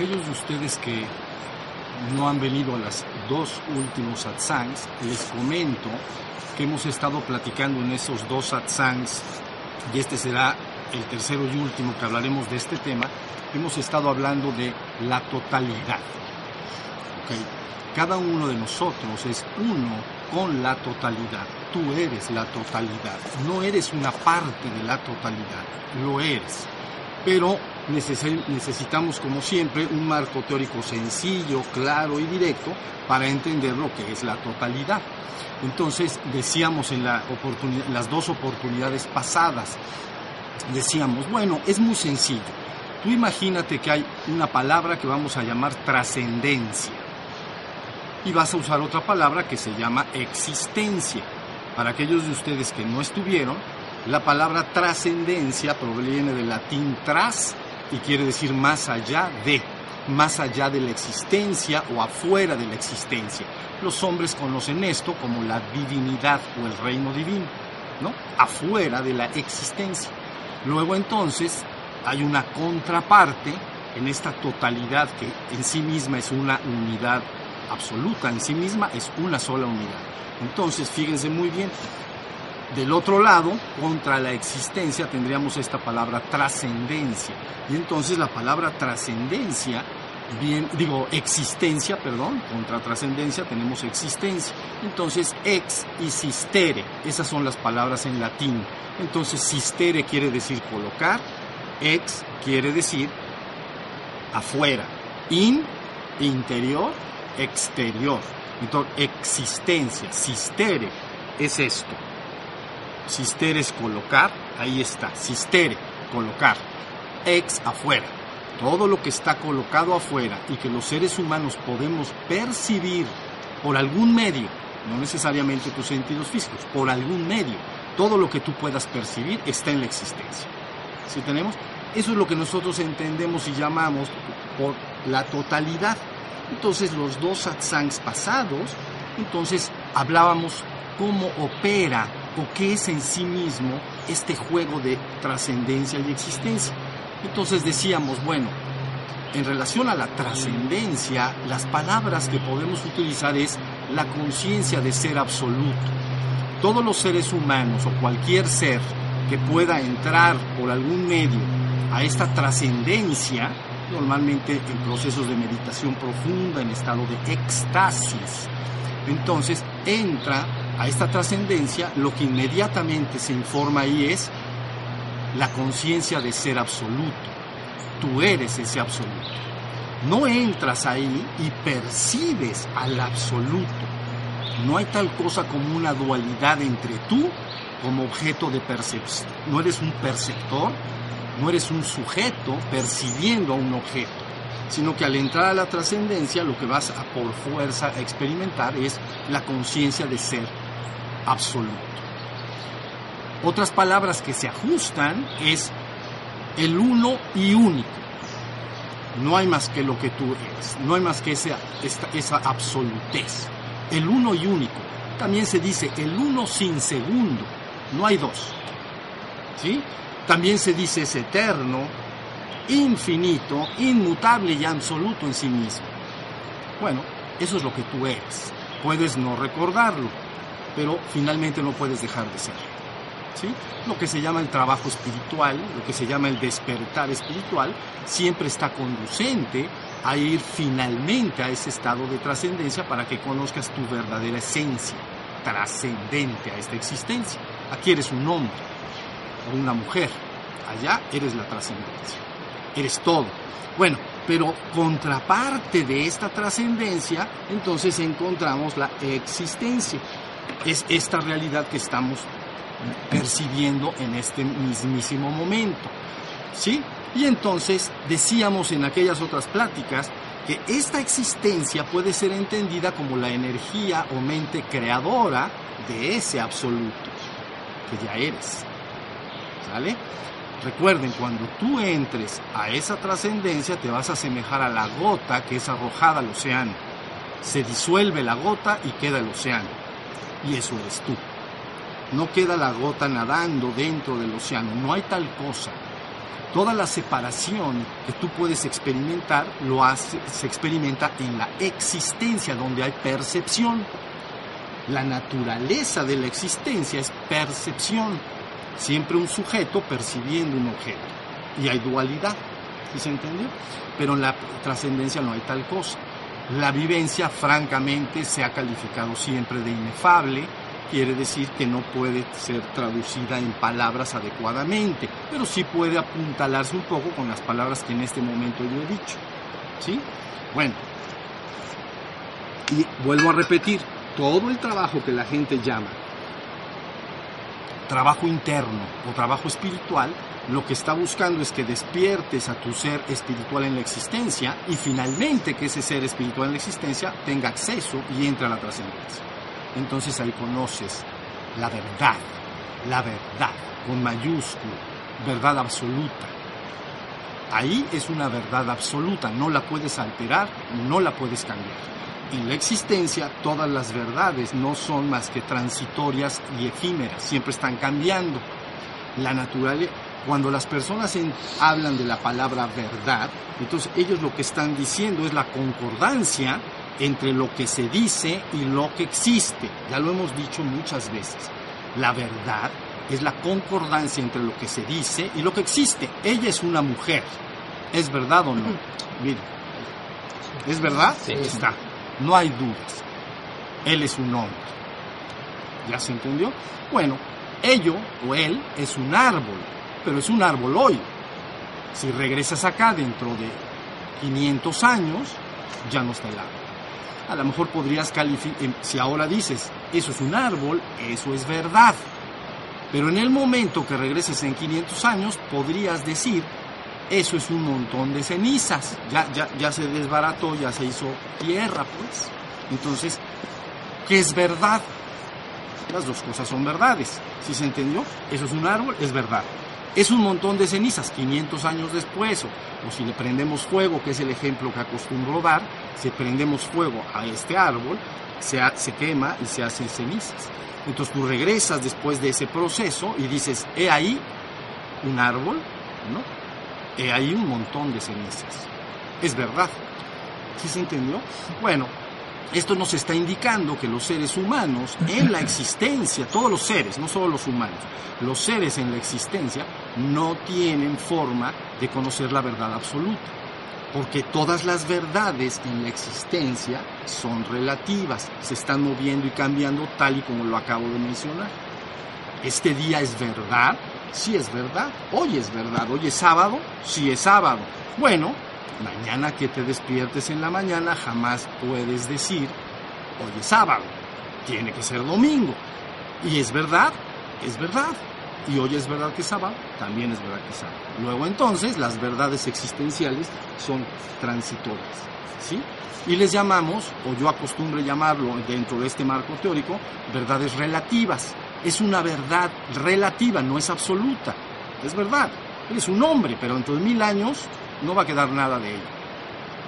aquellos de ustedes que no han venido a las dos últimos satsangs, les comento que hemos estado platicando en esos dos satsangs, y este será el tercero y último que hablaremos de este tema, hemos estado hablando de la totalidad. Cada uno de nosotros es uno con la totalidad. Tú eres la totalidad. No eres una parte de la totalidad, lo eres. Pero necesitamos, como siempre, un marco teórico sencillo, claro y directo para entender lo que es la totalidad. Entonces, decíamos en la las dos oportunidades pasadas, decíamos, bueno, es muy sencillo. Tú imagínate que hay una palabra que vamos a llamar trascendencia y vas a usar otra palabra que se llama existencia. Para aquellos de ustedes que no estuvieron, la palabra trascendencia proviene del latín tras y quiere decir más allá de, más allá de la existencia o afuera de la existencia. Los hombres conocen esto como la divinidad o el reino divino, ¿no? Afuera de la existencia. Luego entonces hay una contraparte en esta totalidad que en sí misma es una unidad absoluta, en sí misma es una sola unidad. Entonces, fíjense muy bien, del otro lado, contra la existencia, tendríamos esta palabra trascendencia. Y entonces la palabra trascendencia, bien, digo, existencia, perdón, contra trascendencia tenemos existencia. Entonces, ex y sistere, esas son las palabras en latín. Entonces, sistere quiere decir colocar, ex quiere decir afuera, in, interior, exterior. Entonces, existencia, sistere, es esto. Sistere es colocar, ahí está, sistere, colocar. Ex afuera. Todo lo que está colocado afuera y que los seres humanos podemos percibir por algún medio, no necesariamente tus sentidos físicos, por algún medio, todo lo que tú puedas percibir está en la existencia. ¿Sí tenemos? Eso es lo que nosotros entendemos y llamamos por la totalidad. Entonces los dos satsangs pasados, entonces hablábamos cómo opera o qué es en sí mismo este juego de trascendencia y existencia. Entonces decíamos, bueno, en relación a la trascendencia, las palabras que podemos utilizar es la conciencia de ser absoluto. Todos los seres humanos o cualquier ser que pueda entrar por algún medio a esta trascendencia, normalmente en procesos de meditación profunda, en estado de éxtasis. Entonces entra a esta trascendencia, lo que inmediatamente se informa ahí es la conciencia de ser absoluto. Tú eres ese absoluto. No entras ahí y percibes al absoluto. No hay tal cosa como una dualidad entre tú como objeto de percepción. No eres un perceptor, no eres un sujeto percibiendo a un objeto, sino que al entrar a la trascendencia lo que vas a por fuerza a experimentar es la conciencia de ser absoluto. Otras palabras que se ajustan es el uno y único. No hay más que lo que tú eres, no hay más que esa, esa absolutez. El uno y único. También se dice el uno sin segundo, no hay dos. ¿Sí? También se dice es eterno, infinito, inmutable y absoluto en sí mismo. Bueno, eso es lo que tú eres. Puedes no recordarlo, pero finalmente no puedes dejar de ser. ¿Sí? Lo que se llama el trabajo espiritual, lo que se llama el despertar espiritual, siempre está conducente a ir finalmente a ese estado de trascendencia para que conozcas tu verdadera esencia, trascendente a esta existencia. Aquí eres un hombre, o una mujer. Allá eres la trascendencia. Eres todo. Bueno, pero contraparte de esta trascendencia, entonces encontramos la existencia. Es esta realidad que estamos percibiendo en este mismísimo momento. ¿Sí? Y entonces decíamos en aquellas otras pláticas que esta existencia puede ser entendida como la energía o mente creadora de ese absoluto que ya eres. ¿Sale? Recuerden, cuando tú entres a esa trascendencia te vas a asemejar a la gota que es arrojada al océano. Se disuelve la gota y queda el océano. Y eso eres tú. No queda la gota nadando dentro del océano. No hay tal cosa. Toda la separación que tú puedes experimentar lo hace, se experimenta en la existencia, donde hay percepción. La naturaleza de la existencia es percepción. Siempre un sujeto percibiendo un objeto. Y hay dualidad. ¿Sí se entendió? Pero en la trascendencia no hay tal cosa. La vivencia, francamente, se ha calificado siempre de inefable, quiere decir que no puede ser traducida en palabras adecuadamente, pero sí puede apuntalarse un poco con las palabras que en este momento yo he dicho. ¿Sí? Bueno, y vuelvo a repetir, todo el trabajo que la gente llama trabajo interno o trabajo espiritual, lo que está buscando es que despiertes a tu ser espiritual en la existencia y finalmente que ese ser espiritual en la existencia tenga acceso y entre a la trascendencia entonces ahí conoces la verdad, la verdad, con mayúscula, verdad absoluta. Ahí es una verdad absoluta, no la puedes alterar, no la puedes cambiar. En la existencia todas las verdades no son más que transitorias y efímeras, siempre están cambiando. La naturaleza, cuando las personas hablan de la palabra verdad, entonces ellos lo que están diciendo es la concordancia entre lo que se dice y lo que existe. Ya lo hemos dicho muchas veces. La verdad es la concordancia entre lo que se dice y lo que existe. Ella es una mujer. ¿Es verdad o no? Mira. ¿Es verdad? Sí. Está. No hay dudas. Él es un hombre. ¿Ya se entendió? Bueno, ello o él es un árbol, pero es un árbol hoy. Si regresas acá dentro de 500 años, ya no está el árbol a lo mejor podrías calificar, em, si ahora dices, eso es un árbol, eso es verdad. Pero en el momento que regreses en 500 años, podrías decir, eso es un montón de cenizas, ya, ya, ya se desbarató, ya se hizo tierra, pues. Entonces, ¿qué es verdad? Las dos cosas son verdades. ¿Sí se entendió? Eso es un árbol, es verdad es un montón de cenizas 500 años después, o, si le prendemos fuego, que es el ejemplo que acostumbro dar, si prendemos fuego a este árbol, se, se quema y se hacen cenizas. Entonces tú regresas después de ese proceso y dices, he ahí un árbol, ¿no? He ahí un montón de cenizas. Es verdad. ¿Sí se entendió? Bueno, esto nos está indicando que los seres humanos en la existencia, todos los seres, no solo los humanos, los seres en la existencia no tienen forma de conocer la verdad absoluta, porque todas las verdades en la existencia son relativas, se están moviendo y cambiando tal y como lo acabo de mencionar. Este día es verdad, sí es verdad, hoy es verdad, hoy es sábado, sí es sábado. Bueno, mañana que te despiertes en la mañana jamás puedes decir, hoy es sábado, tiene que ser domingo. Y es verdad, es verdad. Y hoy es verdad que es sábado, también es verdad que es sábado. Luego entonces las verdades existenciales son transitorias. ¿sí? Y les llamamos, o yo acostumbro llamarlo dentro de este marco teórico, verdades relativas. Es una verdad relativa, no es absoluta. Es verdad, es un hombre, pero dentro de mil años no va a quedar nada de ella.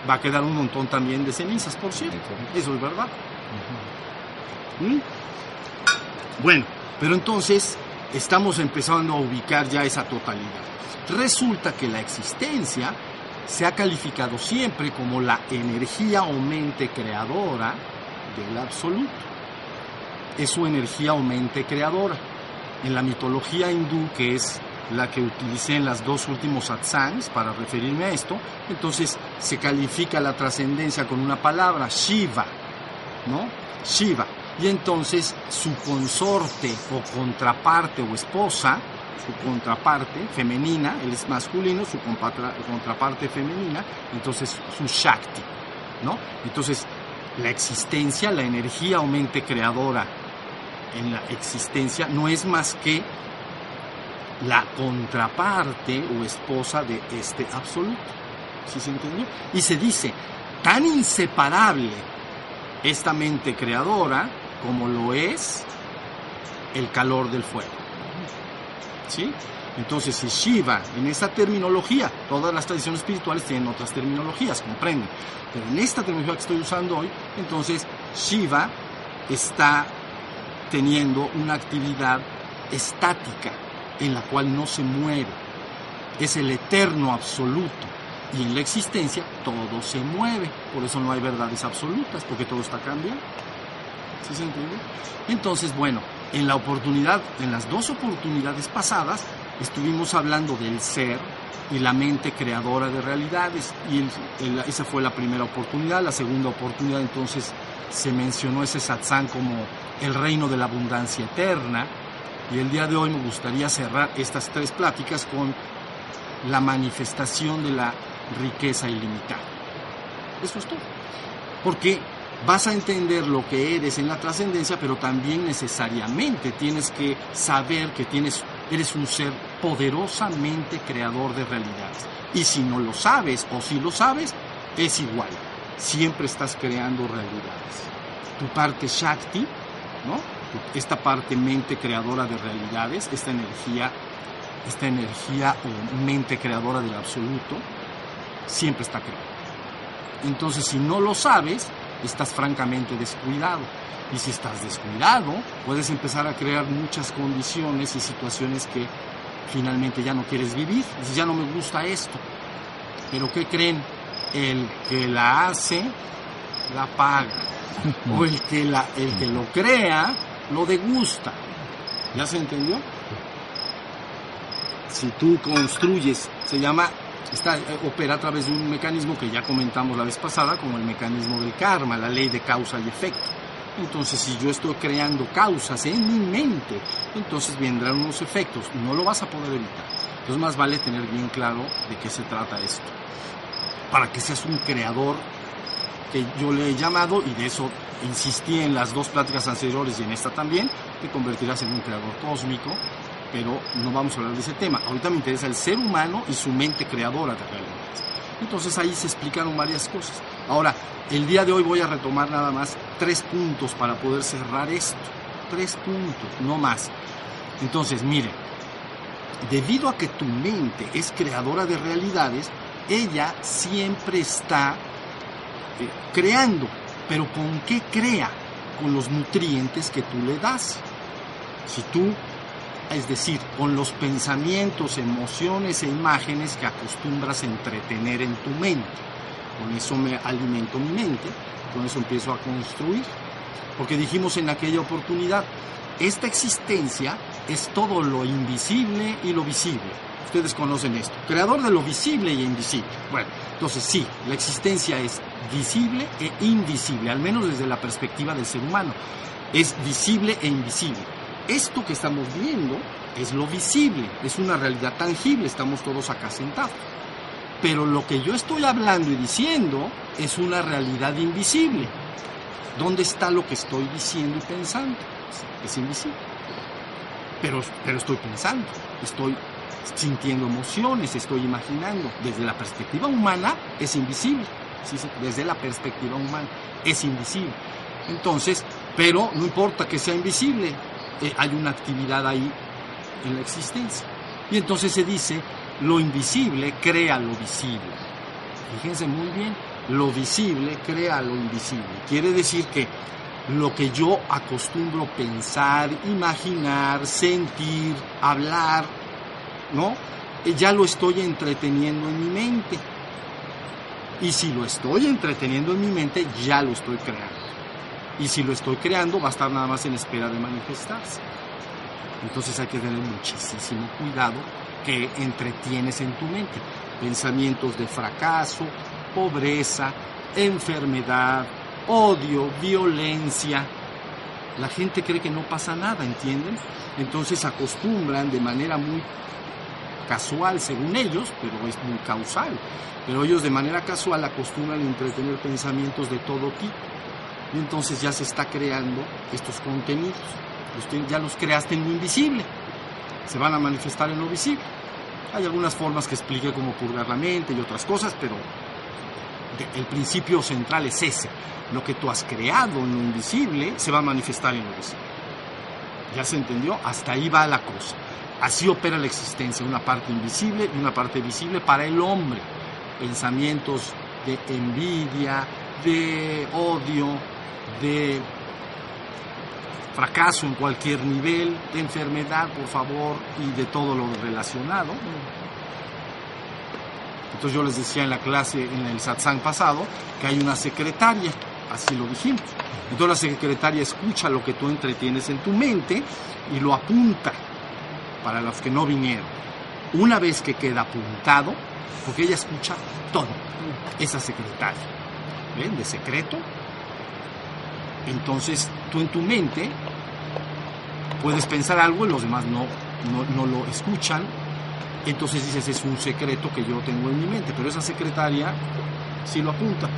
Va a quedar un montón también de cenizas, por cierto. Eso es verdad. ¿Mm? Bueno, pero entonces estamos empezando a ubicar ya esa totalidad. Resulta que la existencia se ha calificado siempre como la energía o mente creadora del absoluto. Es su energía o mente creadora. En la mitología hindú, que es la que utilicé en las dos últimos satsangs para referirme a esto, entonces se califica la trascendencia con una palabra, Shiva, ¿no? Shiva. Y entonces su consorte o contraparte o esposa, su contraparte femenina, él es masculino, su contraparte femenina, entonces su Shakti, ¿no? Entonces la existencia, la energía o mente creadora en la existencia no es más que la contraparte o esposa de este absoluto. ¿Sí se entendió? Y se dice, tan inseparable esta mente creadora como lo es el calor del fuego. ¿Sí? Entonces, si Shiva, en esta terminología, todas las tradiciones espirituales tienen otras terminologías, comprenden. Pero en esta terminología que estoy usando hoy, entonces Shiva está teniendo una actividad estática, en la cual no se muere. es el eterno absoluto. Y en la existencia todo se mueve, por eso no hay verdades absolutas, porque todo está cambiando. ¿Sí se entiende? Entonces, bueno, en la oportunidad, en las dos oportunidades pasadas, estuvimos hablando del ser y la mente creadora de realidades. Y esa fue la primera oportunidad. La segunda oportunidad, entonces, se mencionó ese satsang como el reino de la abundancia eterna. Y el día de hoy me gustaría cerrar estas tres pláticas con la manifestación de la riqueza ilimitada. Eso es todo. Porque vas a entender lo que eres en la trascendencia, pero también necesariamente tienes que saber que tienes, eres un ser poderosamente creador de realidades. Y si no lo sabes o si lo sabes, es igual. Siempre estás creando realidades. Tu parte Shakti, ¿no? Esta parte mente creadora de realidades, esta energía, esta energía o mente creadora del absoluto, siempre está creando. Entonces, si no lo sabes, estás francamente descuidado. Y si estás descuidado, puedes empezar a crear muchas condiciones y situaciones que finalmente ya no quieres vivir. Dices, ya no me gusta esto. Pero ¿qué creen? El que la hace, la paga. O el que, la, el que lo crea, lo degusta. ¿Ya se entendió? Si tú construyes, se llama está, eh, opera a través de un mecanismo que ya comentamos la vez pasada, como el mecanismo del karma, la ley de causa y efecto. Entonces, si yo estoy creando causas en mi mente, entonces vendrán unos efectos, no lo vas a poder evitar. Entonces, más vale tener bien claro de qué se trata esto. Para que seas un creador, que yo le he llamado, y de eso insistí en las dos pláticas anteriores y en esta también, te convertirás en un creador cósmico, pero no vamos a hablar de ese tema. Ahorita me interesa el ser humano y su mente creadora de realidades. Entonces ahí se explicaron varias cosas. Ahora, el día de hoy voy a retomar nada más tres puntos para poder cerrar esto. Tres puntos, no más. Entonces, mire, debido a que tu mente es creadora de realidades, ella siempre está creando. Pero ¿con qué crea? Con los nutrientes que tú le das. Si tú es decir, con los pensamientos, emociones e imágenes que acostumbras a entretener en tu mente. Con eso me alimento mi mente, con eso empiezo a construir. Porque dijimos en aquella oportunidad, esta existencia es todo lo invisible y lo visible. Ustedes conocen esto, creador de lo visible y invisible. Bueno, entonces sí, la existencia es visible e invisible, al menos desde la perspectiva del ser humano. Es visible e invisible esto que estamos viendo es lo visible, es una realidad tangible, estamos todos acá sentados. Pero lo que yo estoy hablando y diciendo es una realidad invisible. ¿Dónde está lo que estoy diciendo y pensando? Es invisible. Pero, pero estoy pensando, estoy sintiendo emociones, estoy imaginando. Desde la perspectiva humana es invisible. Desde la perspectiva humana es invisible. Entonces, pero no importa que sea invisible, eh, hay una actividad ahí en la existencia. Y entonces se dice, lo invisible crea lo visible. Fíjense muy bien, lo visible crea lo invisible. Quiere decir que lo que yo acostumbro pensar, imaginar, sentir, hablar, ¿no? Eh, ya lo estoy entreteniendo en mi mente. Y si lo estoy entreteniendo en mi mente, ya lo estoy creando. Y si lo estoy creando, va a estar nada más en espera de manifestarse. Entonces hay que tener muchísimo cuidado que entretienes en tu mente. Pensamientos de fracaso, pobreza, enfermedad, odio, violencia. La gente cree que no pasa nada, ¿entienden? Entonces acostumbran de manera muy casual según ellos, pero es muy causal. Pero ellos de manera casual acostumbran a entretener pensamientos de todo tipo y entonces ya se está creando estos contenidos. Ya los creaste en lo invisible, se van a manifestar en lo visible. Hay algunas formas que explique cómo purgar la mente y otras cosas, pero el principio central es ese. Lo que tú has creado en lo invisible se va a manifestar en lo visible. ¿Ya se entendió? Hasta ahí va la cosa. Así opera la existencia, una parte invisible y una parte visible para el hombre. Pensamientos de envidia, de odio, de fracaso en cualquier nivel, de enfermedad, por favor, y de todo lo relacionado. Entonces yo les decía en la clase, en el satsang pasado, que hay una secretaria, así lo dijimos. Entonces la secretaria escucha lo que tú entretienes en tu mente y lo apunta para los que no vinieron. Una vez que queda apuntado, porque ella escucha todo, esa secretaria, ¿ven? De secreto. Entonces tú en tu mente puedes pensar algo y los demás no, no, no lo escuchan. Entonces dices, es un secreto que yo tengo en mi mente, pero esa secretaria sí lo apunta.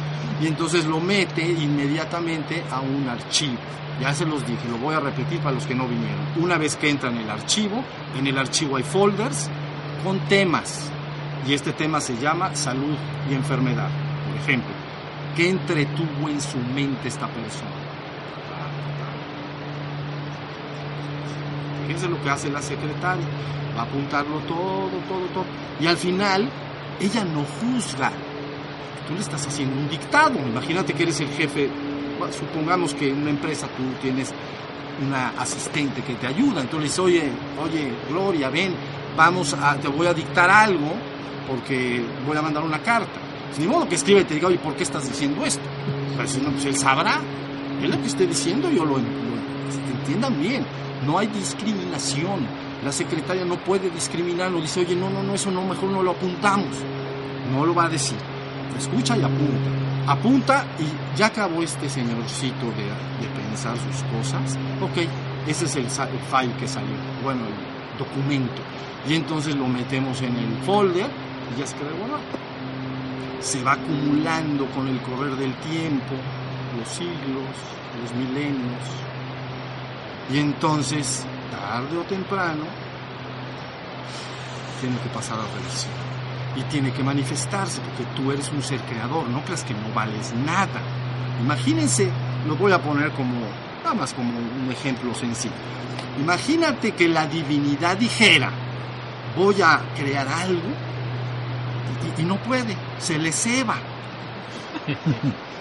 Y entonces lo mete inmediatamente a un archivo. Ya se los dije, lo voy a repetir para los que no vinieron. Una vez que entra en el archivo, en el archivo hay folders con temas. Y este tema se llama salud y enfermedad. Por ejemplo, ¿qué entretuvo en su mente esta persona? Fíjense lo que hace la secretaria. Va a apuntarlo todo, todo, todo. Y al final, ella no juzga. Tú le estás haciendo un dictado. Imagínate que eres el jefe. Supongamos que en una empresa tú tienes una asistente que te ayuda. Entonces, oye, oye, Gloria, ven, vamos a, te voy a dictar algo porque voy a mandar una carta. Pues, ni modo que escriba y te diga, oye, ¿por qué estás diciendo esto? Pues, no, pues él sabrá. Él lo que esté diciendo, yo lo, lo entiendan bien. No hay discriminación. La secretaria no puede discriminar, no dice, oye, no, no, no, eso no, mejor no lo apuntamos. No lo va a decir. Escucha y apunta. Apunta y ya acabó este señorcito de, de pensar sus cosas. Ok, ese es el, el file que salió. Bueno, documento. Y entonces lo metemos en el folder y ya se queda guardado. Se va acumulando con el correr del tiempo, los siglos, los milenios, y entonces, tarde o temprano, tiene que pasar a revisión. Y tiene que manifestarse, porque tú eres un ser creador, no creas que no vales nada. Imagínense, lo voy a poner como, nada más como un ejemplo sencillo. Imagínate que la divinidad dijera, voy a crear algo, y, no puede, se le ceba.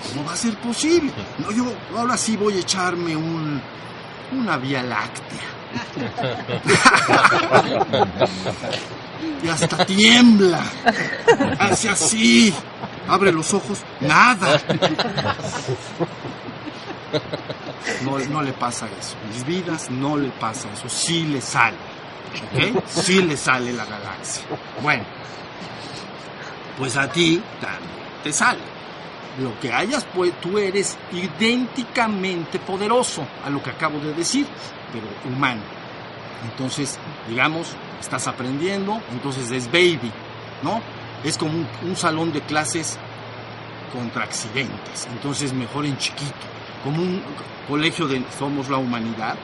¿Cómo va a ser posible? No, yo ahora sí voy a echarme un, una vía láctea. y hasta tiembla. Hace así. Abre los ojos. Nada. No, no, le pasa eso. Mis vidas no le pasa eso. Sí le sale. ¿Ok? Sí le sale la galaxia. Bueno. Pues a ti también te sale lo que hayas, pues tú eres idénticamente poderoso a lo que acabo de decir, pero humano. Entonces, digamos, estás aprendiendo, entonces es baby, ¿no? Es como un, un salón de clases contra accidentes, entonces mejor en chiquito, como un colegio de Somos la Humanidad,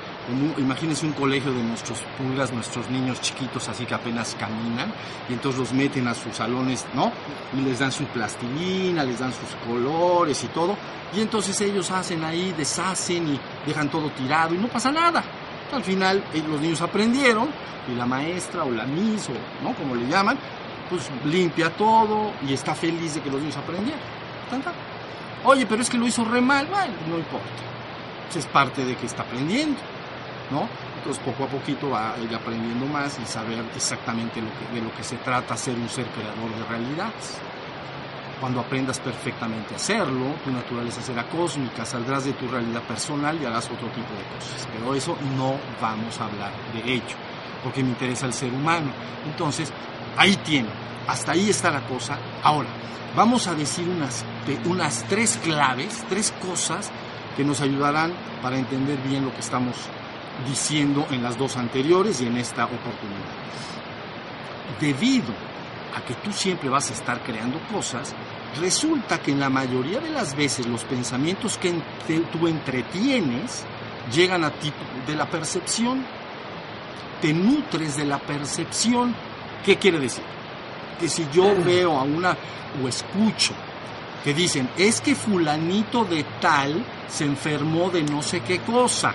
imagínense un colegio de nuestros pulgas, nuestros niños chiquitos así que apenas caminan, y entonces los meten a sus salones, ¿no? Y les dan su plastilina, les dan sus colores y todo, y entonces ellos hacen ahí, deshacen y dejan todo tirado y no pasa nada. Al final los niños aprendieron y la maestra o la miss o, ¿no? Como le llaman, pues limpia todo y está feliz de que los niños aprendieron. Oye, pero es que lo hizo re mal, bueno, no importa. Es parte de que está aprendiendo. ¿no? Entonces poco a poquito va a ir aprendiendo más y saber exactamente de lo que se trata ser un ser creador de realidades. Cuando aprendas perfectamente a hacerlo, tu naturaleza será cósmica, saldrás de tu realidad personal y harás otro tipo de cosas. Pero eso no vamos a hablar de ello, porque me interesa el ser humano. Entonces, ahí tiene, hasta ahí está la cosa. Ahora, vamos a decir unas, unas tres claves, tres cosas que nos ayudarán para entender bien lo que estamos diciendo en las dos anteriores y en esta oportunidad. Debido a que tú siempre vas a estar creando cosas, resulta que en la mayoría de las veces los pensamientos que tú entretienes llegan a ti de la percepción, te nutres de la percepción. ¿Qué quiere decir? Que si yo veo a una o escucho que dicen, es que fulanito de tal se enfermó de no sé qué cosa,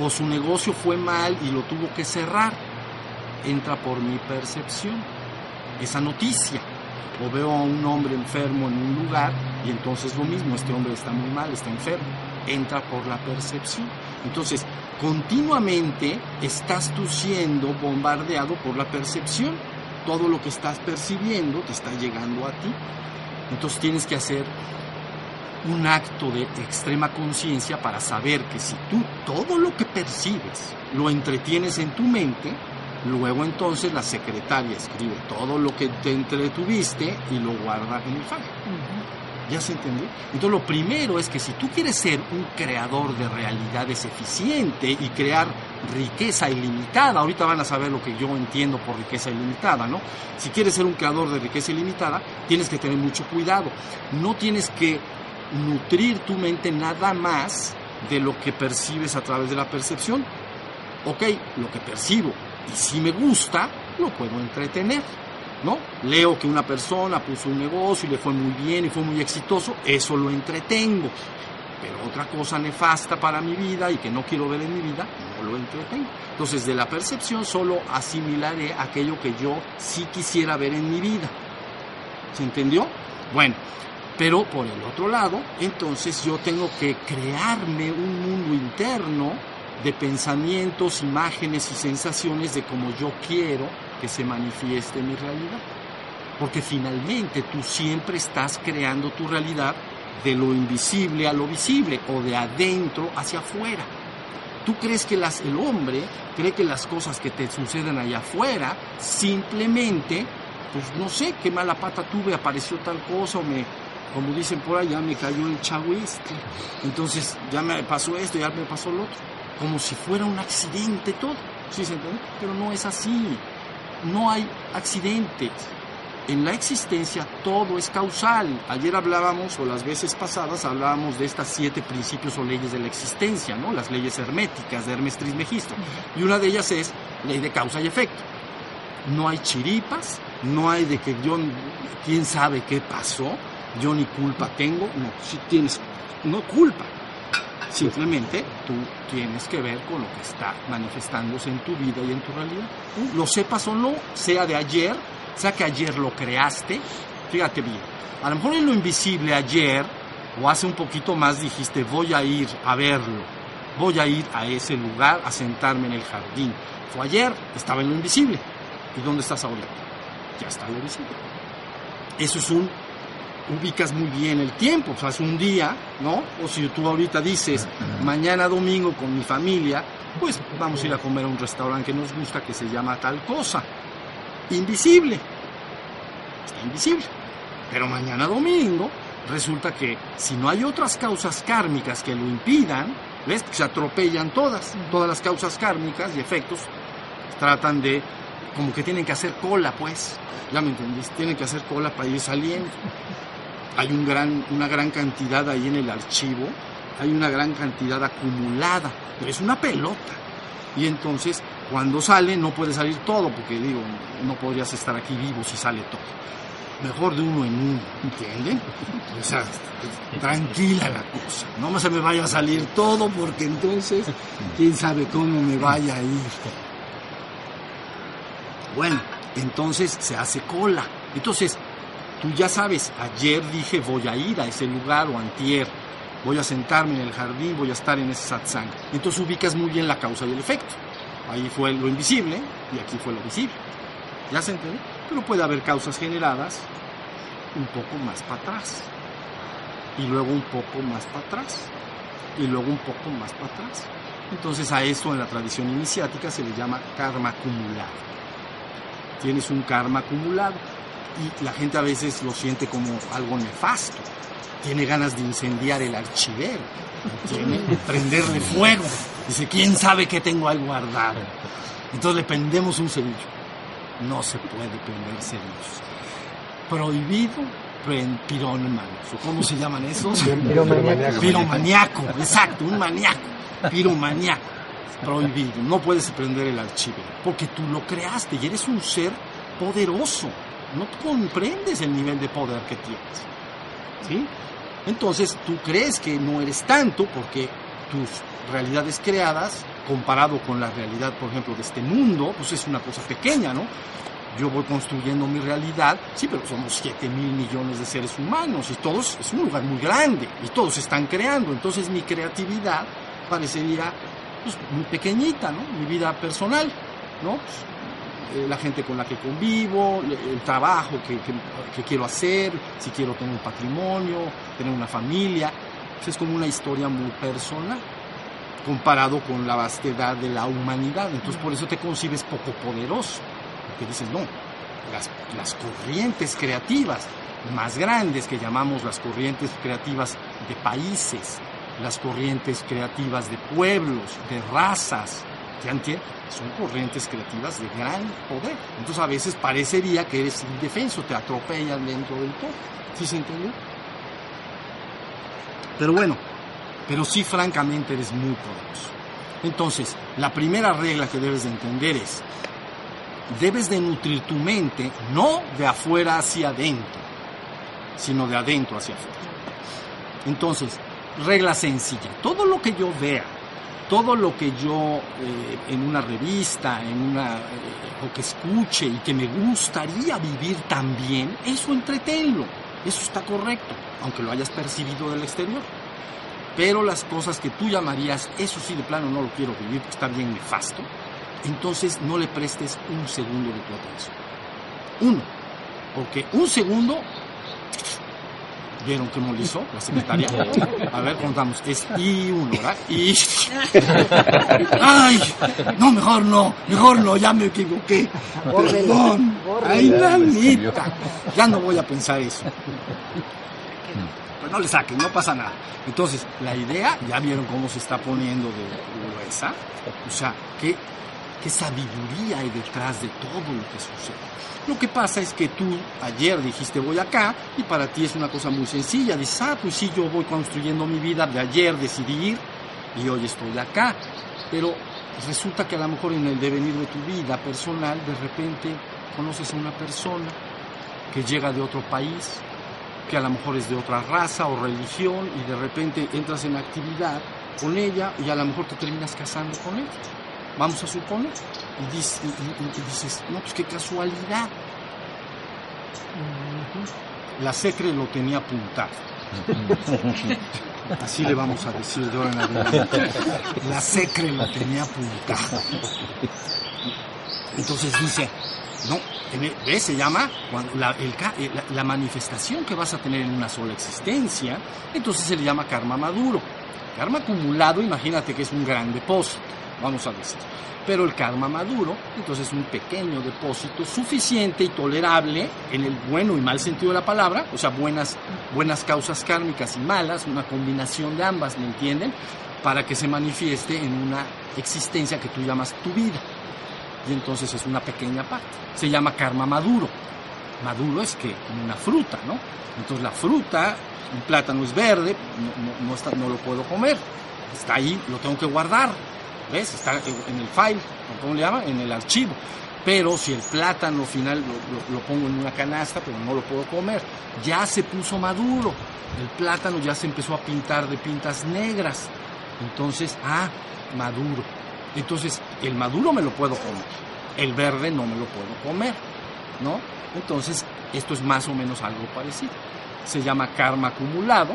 o su negocio fue mal y lo tuvo que cerrar, entra por mi percepción esa noticia. O veo a un hombre enfermo en un lugar y entonces lo mismo, este hombre está muy mal, está enfermo, entra por la percepción. Entonces, continuamente estás tú siendo bombardeado por la percepción. Todo lo que estás percibiendo te está llegando a ti. Entonces tienes que hacer un acto de extrema conciencia para saber que si tú todo lo que percibes lo entretienes en tu mente, luego entonces la secretaria escribe todo lo que te entretuviste y lo guarda en el fax. ¿Ya se entendió? Entonces lo primero es que si tú quieres ser un creador de realidades eficiente y crear riqueza ilimitada, ahorita van a saber lo que yo entiendo por riqueza ilimitada, ¿no? Si quieres ser un creador de riqueza ilimitada, tienes que tener mucho cuidado. No tienes que nutrir tu mente nada más de lo que percibes a través de la percepción. Ok, lo que percibo y si me gusta, lo puedo entretener ¿no? Leo que una persona puso un negocio y le fue muy bien y fue muy exitoso, eso lo entretengo. Pero otra cosa nefasta para mi vida y que no quiero ver en mi vida, no lo entretengo. Entonces, de la percepción solo asimilaré aquello que yo sí quisiera ver en mi vida. ¿Se entendió? Bueno, pero por el otro lado, entonces yo tengo que crearme un mundo interno de pensamientos, imágenes y sensaciones de como yo quiero que se manifieste mi realidad. Porque finalmente tú siempre estás creando tu realidad de lo invisible a lo visible o de adentro hacia afuera. Tú crees que las, el hombre cree que las cosas que te suceden allá afuera simplemente, pues no sé, qué mala pata tuve, apareció tal cosa o me, como dicen por allá, me cayó el chahuiste. Entonces ya me pasó esto, ya me pasó lo otro. Como si fuera un accidente todo. ¿Sí se entiende? Pero no es así no hay accidentes. En la existencia todo es causal. Ayer hablábamos, o las veces pasadas hablábamos de estas siete principios o leyes de la existencia, ¿no? Las leyes herméticas de Hermes Trismegisto. Y una de ellas es ley de causa y efecto. No hay chiripas, no hay de que yo, quién sabe qué pasó, yo ni culpa tengo, no, si tienes, no culpa, Simplemente tú tienes que ver con lo que está manifestándose en tu vida y en tu realidad. Lo sepas o no, sea de ayer, sea que ayer lo creaste, fíjate bien. A lo mejor en lo invisible ayer, o hace un poquito más dijiste, voy a ir a verlo, voy a ir a ese lugar a sentarme en el jardín. Fue ayer, estaba en lo invisible. ¿Y dónde estás ahorita? Ya está en lo visible. Eso es un ubicas muy bien el tiempo, o sea, es un día, ¿no? O si tú ahorita dices, mañana domingo con mi familia, pues vamos a ir a comer a un restaurante que nos gusta que se llama tal cosa. Invisible. Está invisible. Pero mañana domingo resulta que si no hay otras causas kármicas que lo impidan, ¿ves? Se atropellan todas, todas las causas kármicas y efectos tratan de como que tienen que hacer cola, pues. Ya me entendiste, tienen que hacer cola para ir saliendo hay una gran cantidad ahí en el archivo, hay una gran cantidad acumulada, pero es una pelota. Y entonces, cuando sale, no puede salir todo, porque digo, no podrías estar aquí vivo si sale todo. Mejor de uno en uno, ¿entienden? O sea, tranquila la cosa, no se me vaya a salir todo, porque entonces, quién sabe cómo me vaya a ir. Bueno, entonces se hace cola. Entonces, Tú ya sabes, ayer dije voy a ir a ese lugar o antier, voy a sentarme en el jardín, voy a estar en ese satsang. Entonces ubicas muy bien la causa y el efecto. Ahí fue lo invisible y aquí fue lo visible. ¿Ya se entiende? Pero puede haber causas generadas un poco más para atrás. Y luego un poco más para atrás. Y luego un poco más para atrás. Entonces a eso en la tradición iniciática se le llama karma acumulado. Tienes un karma acumulado y la gente a veces lo siente como algo nefasto. Tiene ganas de incendiar el archivero, tiene prenderle fuego. Dice, ¿quién sabe qué tengo ahí guardado? Entonces le prendemos un cerillo. No se puede prender cerillos. Prohibido piromaníaco. ¿Cómo se llaman esos? Piromaniaco. Piromaniaco, exacto, un maníaco. Piromaniaco. Prohibido. No puedes prender el archivero porque tú lo creaste y eres un ser poderoso no comprendes el nivel de poder que tienes. ¿sí? Entonces tú crees que no eres tanto porque tus realidades creadas, comparado con la realidad, por ejemplo, de este mundo, pues es una cosa pequeña, ¿no? Yo voy construyendo mi realidad, sí, pero somos 7 mil millones de seres humanos y todos, es un lugar muy grande y todos están creando, entonces mi creatividad parecería pues, muy pequeñita, ¿no? Mi vida personal, ¿no? Eh, la gente con la que convivo, el trabajo que, que, quiero hacer, si quiero tener un patrimonio, tener una familia. Pues es como una historia muy personal comparado con la vastedad de la humanidad. Entonces por eso te concibes poco poderoso, porque dices, no, las, las corrientes creativas más grandes que llamamos las corrientes creativas de países, las corrientes creativas de pueblos, de razas, ¿ya Son corrientes creativas de gran poder. Entonces a veces parecería que eres indefenso, te atropellan dentro del todo. ¿Sí se entendió? Pero bueno, pero sí francamente eres muy poderoso. Entonces, la primera regla que debes de entender es, debes de nutrir tu mente no de afuera hacia adentro, sino de adentro hacia afuera. Entonces, regla sencilla, todo lo que yo vea, todo lo que yo eh, en una revista, en una, eh, o que escuche y que me gustaría vivir también, eso entretenlo, eso está correcto, aunque lo hayas percibido del exterior. Pero las cosas que tú llamarías, eso sí de plano no lo quiero vivir porque está bien nefasto, entonces no le prestes un segundo de tu atención. Uno, porque un segundo ¿Vieron cómo lo hizo la secretaria? A ver, contamos. Es I1, ¿verdad? I. ¡Ay! No, mejor no. Mejor no, ya me equivoqué. Perdón. ¡Ay, nanita! Ya no voy a pensar eso. Pues no le saquen, no pasa nada. Entonces, la idea, ya vieron cómo se está poniendo de gruesa. O sea, qué, qué sabiduría hay detrás de todo lo que sucede. Lo que pasa es que tú ayer dijiste voy acá y para ti es una cosa muy sencilla. Dices, ah, pues sí, yo voy construyendo mi vida, de ayer decidí ir y hoy estoy acá. Pero resulta que a lo mejor en el devenir de tu vida personal, de repente conoces a una persona que llega de otro país, que a lo mejor es de otra raza o religión y de repente entras en actividad con ella y a lo mejor te terminas casando con ella vamos a suponer, y, dices, no, pues qué casualidad. La secre lo tenía apuntado. Así le vamos a decir de ahora en adelante. La secre lo tenía apuntado. Entonces dice, no, ¿ves? Se llama la, la, manifestación que vas a tener en una sola existencia, entonces se le llama karma maduro. Karma acumulado, imagínate que es un gran depósito vamos a decir. Pero el karma maduro, entonces es un pequeño depósito suficiente y tolerable en el bueno y mal sentido de la palabra, o sea, buenas, buenas causas kármicas y malas, una combinación de ambas, ¿me entienden? Para que se manifieste en una existencia que tú llamas tu vida. Y entonces es una pequeña parte. Se llama karma maduro. Maduro es que una fruta, ¿no? Entonces la fruta, un plátano es verde, no, no, no lo puedo comer. Está ahí, lo tengo que guardar ¿Ves? Está en el file, ¿cómo le llama? En el archivo. Pero si el plátano final lo, pongo en una canasta, pero no lo puedo comer, ya se puso maduro. El plátano ya se empezó a pintar de pintas negras. Entonces, ah, maduro. Entonces, el maduro me lo puedo comer. El verde no me lo puedo comer. ¿No? Entonces, esto es más o menos algo parecido. Se llama karma acumulado,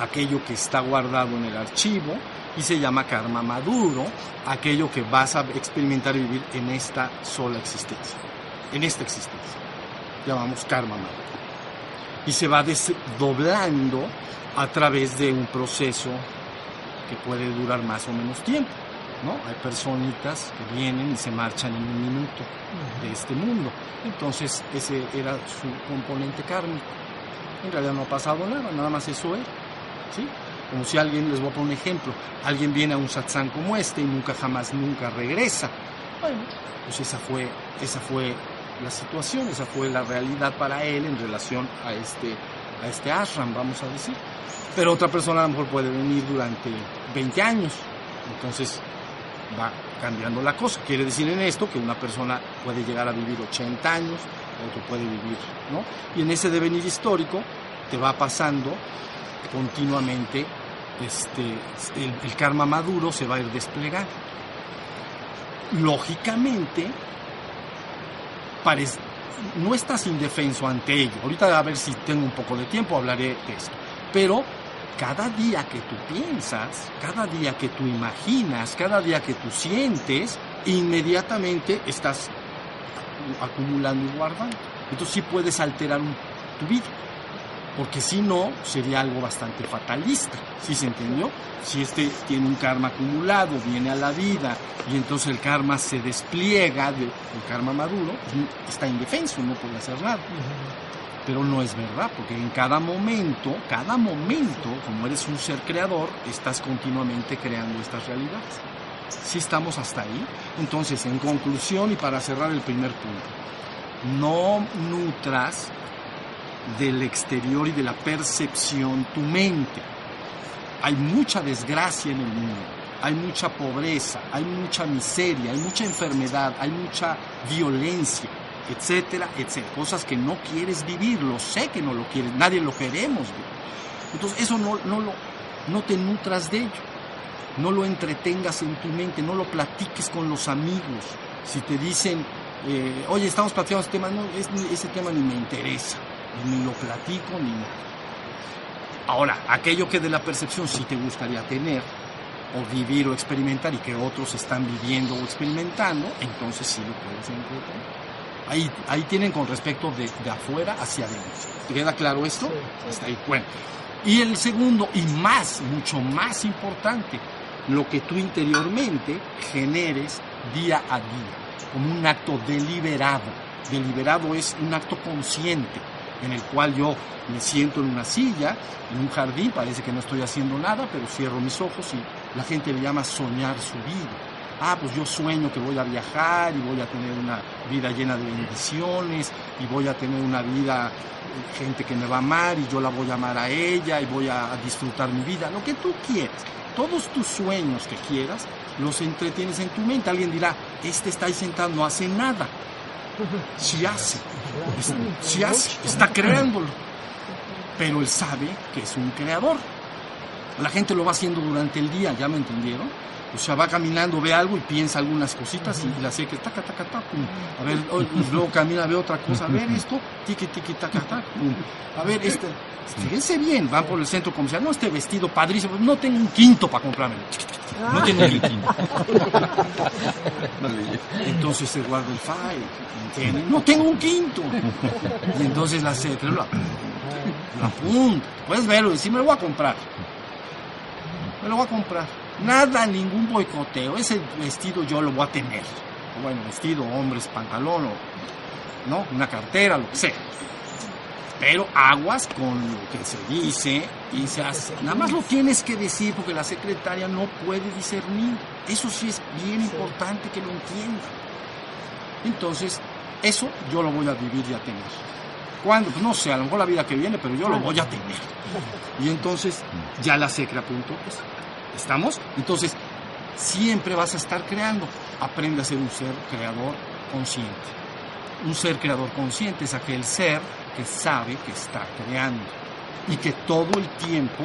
aquello que está guardado en el archivo, y se llama karma maduro, aquello que vas a experimentar y vivir en esta sola existencia, en esta existencia. Llamamos karma maduro. Y se va desdoblando a través de un proceso que puede durar más o menos tiempo. ¿no? Hay personitas que vienen y se marchan en un minuto de este mundo. Entonces ese era su componente kármico. En realidad no ha pasado nada, nada más eso es. ¿sí? Como si alguien, les voy a poner un ejemplo, alguien viene a un satsang como este y nunca jamás, nunca regresa. Bueno, pues esa fue, esa fue la situación, esa fue la realidad para él en relación a este, a este ashram, vamos a decir. Pero otra persona a lo mejor puede venir durante 20 años, entonces va cambiando la cosa. Quiere decir en esto que una persona puede llegar a vivir 80 años, otro puede vivir, ¿no? Y en ese devenir histórico te va pasando continuamente este, el, karma maduro se va a ir desplegando. Lógicamente, no estás indefenso ante ello. Ahorita a ver si tengo un poco de tiempo hablaré de esto. Pero cada día que tú piensas, cada día que tú imaginas, cada día que tú sientes, inmediatamente estás acumulando y guardando. Entonces sí puedes alterar tu vida porque si no sería algo bastante fatalista, ¿sí se entendió? Si este tiene un karma acumulado, viene a la vida y entonces el karma se despliega, el karma maduro, pues, está indefenso, no puede hacer nada. Pero no es verdad, porque en cada momento, cada momento, como eres un ser creador, estás continuamente creando estas realidades. Si estamos hasta ahí, entonces en conclusión y para cerrar el primer punto, no nutras del exterior y de la percepción tu mente. Hay mucha desgracia en el mundo, hay mucha pobreza, hay mucha miseria, hay mucha enfermedad, hay mucha violencia, etcétera, etcétera. Cosas que no quieres vivir, lo sé que no lo quieres, nadie lo queremos vivir. Entonces eso no, no, lo, no te nutras de ello, no lo entretengas en tu mente, no lo platiques con los amigos. Si te dicen, eh, oye, estamos platicando ese tema, no, ese tema ni me interesa ni lo platico ni nada. Ahora, aquello que de la percepción sí te gustaría tener, o vivir o experimentar y que otros están viviendo o experimentando, entonces sí lo puedes encontrar. Ahí, ahí tienen con respecto de, de afuera hacia adentro. ¿Te queda claro esto? Está ahí. Bueno. Y el segundo, y más, mucho más importante, lo que tú interiormente generes día a día, como un acto deliberado. Deliberado es un acto consciente en el cual yo me siento en una silla, en un jardín, parece que no estoy haciendo nada, pero cierro mis ojos y la gente le llama soñar su vida. Ah, pues yo sueño que voy a viajar y voy a tener una vida llena de bendiciones y voy a tener una vida, gente que me va a amar y yo la voy a amar a ella y voy a disfrutar mi vida, lo que tú quieras. Todos tus sueños que quieras los entretienes en tu mente. Alguien dirá, este está ahí sentado, no hace nada. Si hace, si hace, está creándolo. Pero él sabe que es un creador. La gente lo va haciendo durante el día, ¿ya me entendieron? O sea, va caminando, ve algo y piensa algunas cositas y la sé que taca, taca, taca, pum. A ver, luego camina, ve otra cosa, a ver esto, tiki, tiki, taca, taca, pum. A ver, este, fíjense bien, van por el centro comercial, no, este vestido padrísimo, no tengo un quinto para comprarme. No tengo un quinto. Entonces se guarda el file, No tengo un quinto. Y entonces la secre lo, lo apunta. Puedes verlo y decir, me lo voy a comprar. Me lo voy a comprar Nada, ningún boicoteo. Ese vestido yo lo voy a tener. Bueno, vestido, hombres, pantalón, o, ¿no? Una cartera, lo que sea. Pero aguas con lo que se dice y se hace. Nada más lo tienes que decir porque la secretaria no puede discernir. Eso sí es bien importante que lo entienda. Entonces, eso yo lo voy a vivir y a tener. ¿Cuándo? Pues no sé, a lo mejor la vida que viene, pero yo lo voy a tener. Y entonces ya la secre apuntó eso. ¿Estamos? Entonces, siempre vas a estar creando. Aprende a ser un ser creador consciente. Un ser creador consciente es aquel ser que sabe que está creando y que todo el tiempo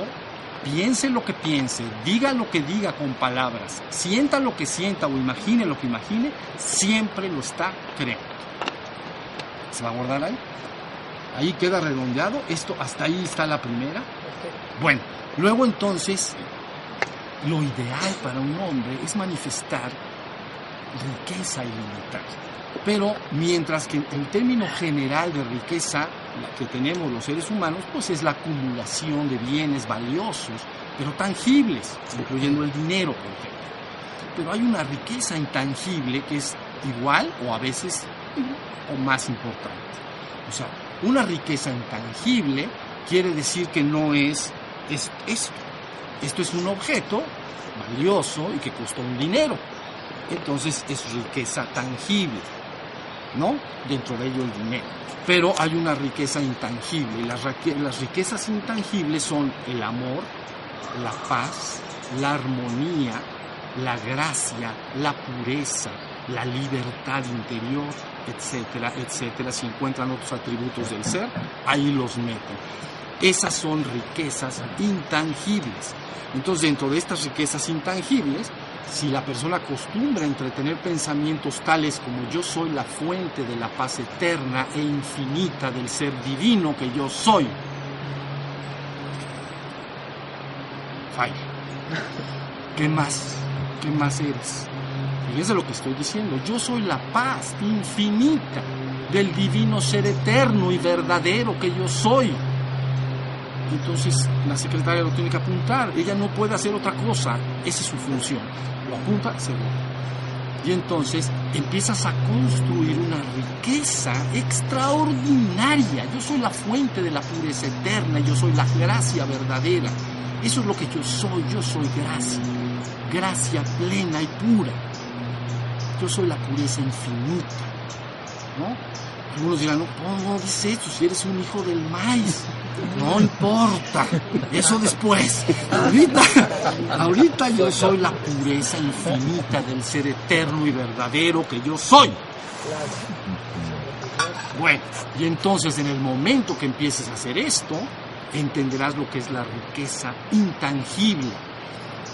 piense lo que piense, diga lo que diga con palabras, sienta lo que sienta o imagine lo que imagine, siempre lo está creando. ¿Se va a guardar ahí? Ahí queda redondeado. Esto, hasta ahí está la primera. Bueno, luego entonces lo ideal para un hombre es manifestar riqueza ilimitada. Pero mientras que el término general de riqueza que tenemos los seres humanos, pues es la acumulación de bienes valiosos, pero tangibles, incluyendo el dinero, por ejemplo. Pero hay una riqueza intangible que es igual o a veces o más importante. O sea, una riqueza intangible quiere decir que no es, es esto, esto es un objeto valioso y que costó un dinero. Entonces es riqueza tangible, ¿no? Dentro de ello el dinero. Pero hay una riqueza intangible. Las, las riquezas intangibles son el amor, la paz, la armonía, la gracia, la pureza, la libertad interior, etcétera, etcétera. Si encuentran otros atributos del ser, ahí los meten. Esas son riquezas intangibles. Entonces, dentro de estas riquezas intangibles, si la persona acostumbra a entretener pensamientos tales como yo soy la fuente de la paz eterna e infinita del ser divino que yo soy, falla. ¿Qué más? ¿Qué más eres? Fíjense lo que estoy diciendo. Yo soy la paz infinita del divino ser eterno y verdadero que yo soy. Entonces la secretaria lo tiene que apuntar. Ella no puede hacer otra cosa. Esa es su función. Lo apunta, seguro. Y entonces empiezas a construir una riqueza extraordinaria. Yo soy la fuente de la pureza eterna, yo soy la gracia verdadera. Eso es lo que yo soy, yo soy gracia, gracia plena y pura. Yo soy la pureza infinita. ¿no? Algunos dirán, no, no dices eso, si eres un hijo del maíz. No importa, eso después. Ahorita, ahorita yo soy la pureza infinita del ser eterno y verdadero que yo soy. Bueno, y entonces en el momento que empieces a hacer esto, entenderás lo que es la riqueza intangible.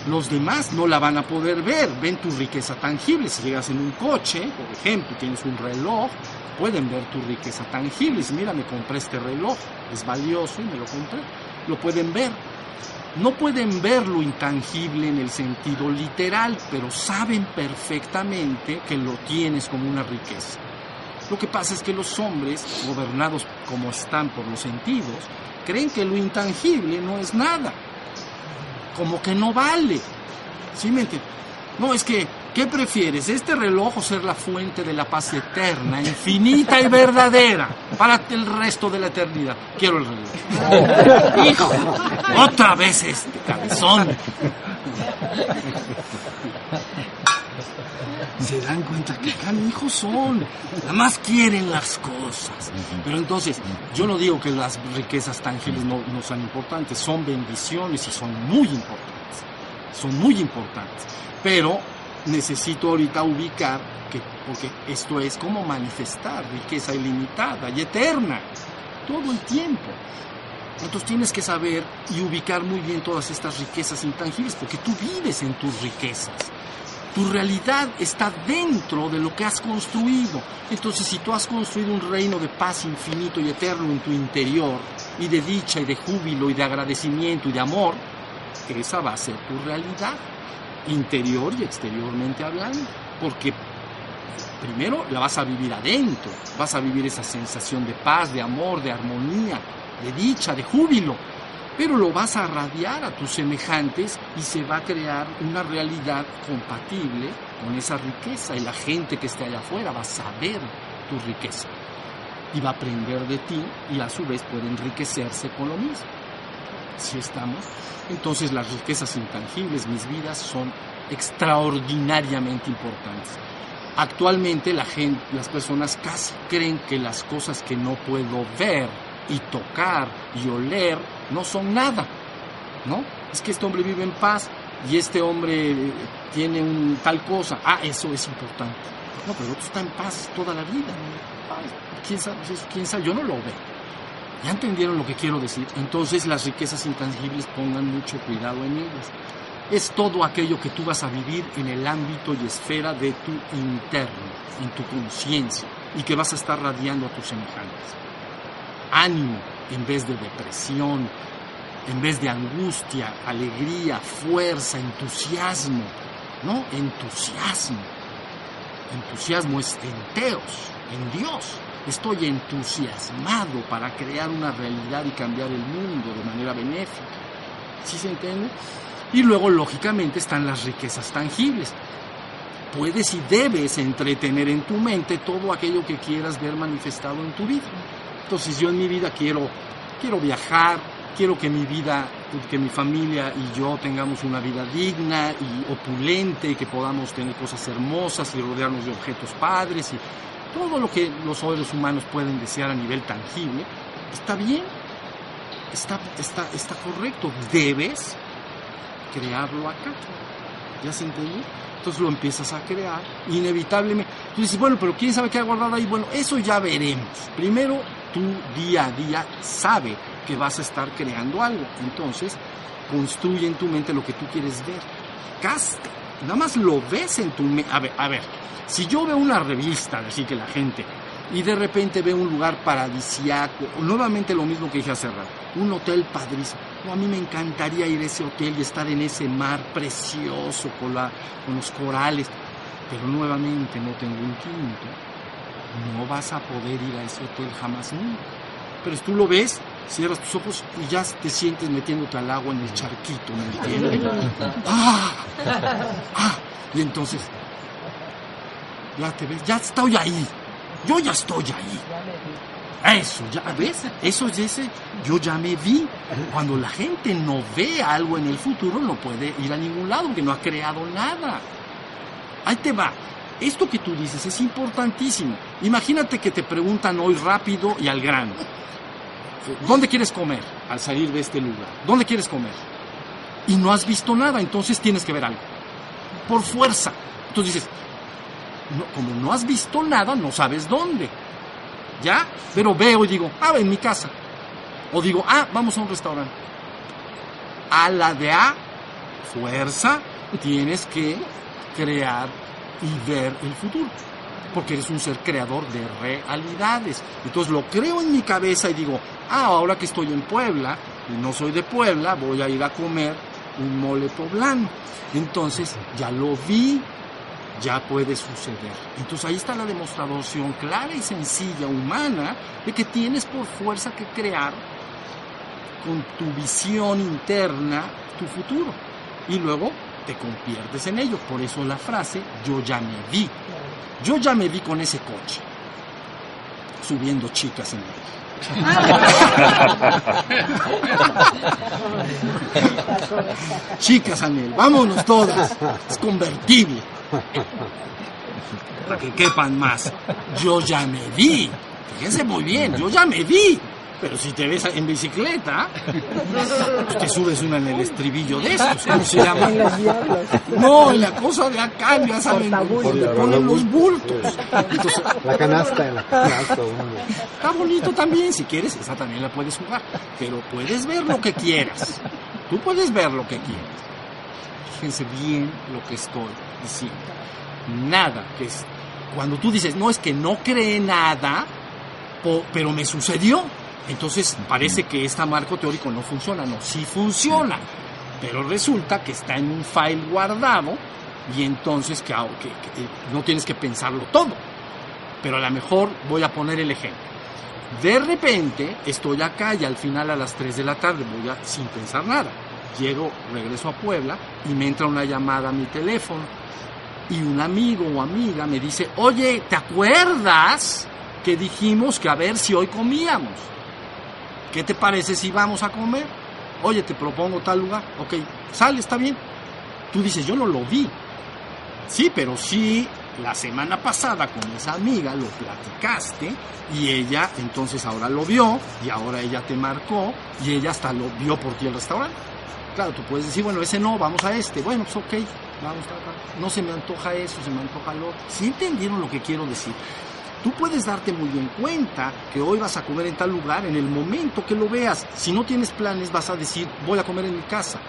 Los demás no la van a poder ver, ven tu riqueza tangible. Si llegas en un coche, por ejemplo, tienes un reloj, pueden ver tu riqueza tangible. Y mira, me compré este reloj, es valioso y me lo compré. Lo pueden ver. No pueden ver lo intangible en el sentido literal, pero saben perfectamente que lo tienes como una riqueza. Lo que pasa es que los hombres, gobernados como están por los sentidos, creen que lo intangible no es nada, como que no vale. ¿Sí me No, es que ¿Qué prefieres, este reloj o ser la fuente de la paz eterna, infinita y verdadera para el resto de la eternidad? Quiero el reloj. Hijo, otra vez este cabezón. Se dan cuenta que hijos son, nada más quieren las cosas. Pero entonces, yo no digo que las riquezas tangibles no, no sean importantes, son bendiciones y son muy importantes. Son muy importantes. Pero necesito ahorita ubicar que, porque esto es como manifestar riqueza ilimitada y eterna, todo el tiempo. Entonces tienes que saber y ubicar muy bien todas estas riquezas intangibles, porque tú vives en tus riquezas. Tu realidad está dentro de lo que has construido. Entonces, si tú has construido un reino de paz infinito y eterno en tu interior, y de dicha y de júbilo y de agradecimiento y de amor, esa va a ser tu realidad interior y exteriormente hablando, porque primero la vas a vivir adentro, vas a vivir esa sensación de paz, de amor, de armonía, de dicha, de júbilo, pero lo vas a radiar a tus semejantes y se va a crear una realidad compatible con esa riqueza y la gente que esté allá afuera va a saber tu riqueza y va a aprender de ti y a su vez puede enriquecerse con lo mismo. Si estamos entonces las riquezas intangibles, mis vidas, son extraordinariamente importantes. Actualmente la gente, las personas casi creen que las cosas que no puedo ver y tocar y oler no son nada, ¿no? Es que este hombre vive en paz y este hombre tiene un tal cosa. Ah, eso es importante. No, pero el otro está en paz toda la vida. ¿Quién sabe? ¿Quién sabe? Yo no lo veo. ¿Ya entendieron lo que quiero decir? Entonces las riquezas intangibles pongan mucho cuidado en ellas. Es todo aquello que tú vas a vivir en el ámbito y esfera de tu interno, en tu conciencia, y que vas a estar radiando a tus semejantes. Ánimo en vez de depresión, en vez de angustia, alegría, fuerza, entusiasmo. ¿No? Entusiasmo. Entusiasmo es en Teos, en Dios. Estoy entusiasmado para crear una realidad y cambiar el mundo de manera benéfica. ¿Sí se entiende? Y luego, lógicamente, están las riquezas tangibles. Puedes y debes entretener en tu mente todo aquello que quieras ver manifestado en tu vida. Entonces yo en mi vida quiero, quiero viajar, quiero que mi vida, que mi familia y yo tengamos una vida digna y opulente, que podamos tener cosas hermosas y rodearnos de objetos padres y todo lo que los seres humanos pueden desear a nivel tangible, está bien, está, está, está correcto, debes crearlo acá. ¿Ya se entendió? Entonces lo empiezas a crear, inevitablemente. Tú dices, bueno, pero ¿quién sabe qué ha guardado ahí? Bueno, eso ya veremos. Primero, tú día a día sabe que vas a estar creando algo. Entonces, construye en tu mente lo que tú quieres ver. Casta. Nada más lo ves en tu mente. A ver, a ver, si yo veo una revista, así que la gente, y de repente veo un lugar paradisiaco, nuevamente lo mismo que dije hace rato, un hotel padrísimo. a mí me encantaría ir a ese hotel y estar en ese mar precioso con, la, con los corales. pero nuevamente no tengo un quinto, no vas a poder ir a ese hotel jamás nunca. Pero si tú lo ves, cierras tus ojos y ya te sientes metiéndote al agua en el charquito, ¿me entiendes? ¡Ah! ¡Ah! Y entonces, ya te ves, ya estoy ahí, yo ya estoy ahí. Eso, ya ves, eso es ese, yo ya me vi. Cuando la gente no ve algo en el futuro, no puede ir a ningún lado, porque no ha creado nada. Ahí te va. Esto que tú dices es importantísimo. Imagínate que te preguntan hoy rápido y al grano. ¿Dónde quieres comer al salir de este lugar? ¿Dónde quieres comer? Y no has visto nada, entonces tienes que ver algo. Por fuerza. Entonces dices, como no has visto nada, no sabes dónde. ¿Ya? Pero veo y digo, ah, en mi casa. O digo, ah, vamos a un restaurante. A la de A, fuerza, tienes que crear y ver el futuro. Porque eres un ser creador de realidades. Entonces lo creo en mi cabeza y digo, ah, ahora que estoy en Puebla y no soy de Puebla, voy a ir a comer un mole poblano. Entonces ya lo vi, ya puede suceder. Entonces ahí está la demostración clara y sencilla, humana, de que tienes por fuerza que crear con tu visión interna tu futuro. Y luego te conviertes en ello. Por eso la frase, yo ya me vi. Yo ya me vi con ese coche, subiendo chicas en él. Chicas, Anel, vámonos todas. Es convertible. Para que quepan más. Yo ya me vi. Fíjense muy bien, yo ya me vi. Pero si te ves en bicicleta, pues te subes una en el estribillo de estos, ¿cómo se llama? No, en la cosa de acá ya saben, donde ponen los bultos. la canasta, la canasta. Está bonito también, si quieres, esa también la puedes jugar. Pero puedes ver lo que quieras. Tú puedes ver lo que quieras. Fíjense bien lo que estoy diciendo. Nada que es... Cuando tú dices, no, es que no cree nada, pero me sucedió entonces parece que este marco teórico no funciona, no, sí funciona, pero resulta que está en un file guardado y entonces que, que, no tienes que pensarlo todo. Pero a lo mejor voy a poner el ejemplo. De repente estoy acá y al final a las 3 de la tarde voy a, sin pensar nada. Llego, regreso a Puebla y me entra una llamada a mi teléfono y un amigo o amiga me dice, oye, ¿te acuerdas que dijimos que a ver si hoy comíamos? ¿Qué te parece si vamos a comer? Oye, te propongo tal lugar. Ok, sale, está bien. Tú dices, yo no lo vi. Sí, pero sí, la semana pasada con esa amiga lo platicaste y ella entonces ahora lo vio y ahora ella te marcó y ella hasta lo vio por ti el restaurante. Claro, tú puedes decir, bueno, ese no, vamos a este. Bueno, pues ok, vamos. No se me antoja eso, se me antoja lo otro. ¿Sí entendieron lo que quiero decir? Tú puedes darte muy bien cuenta que hoy vas a comer en tal lugar en el momento que lo veas. Si no tienes planes vas a decir voy a comer en mi casa.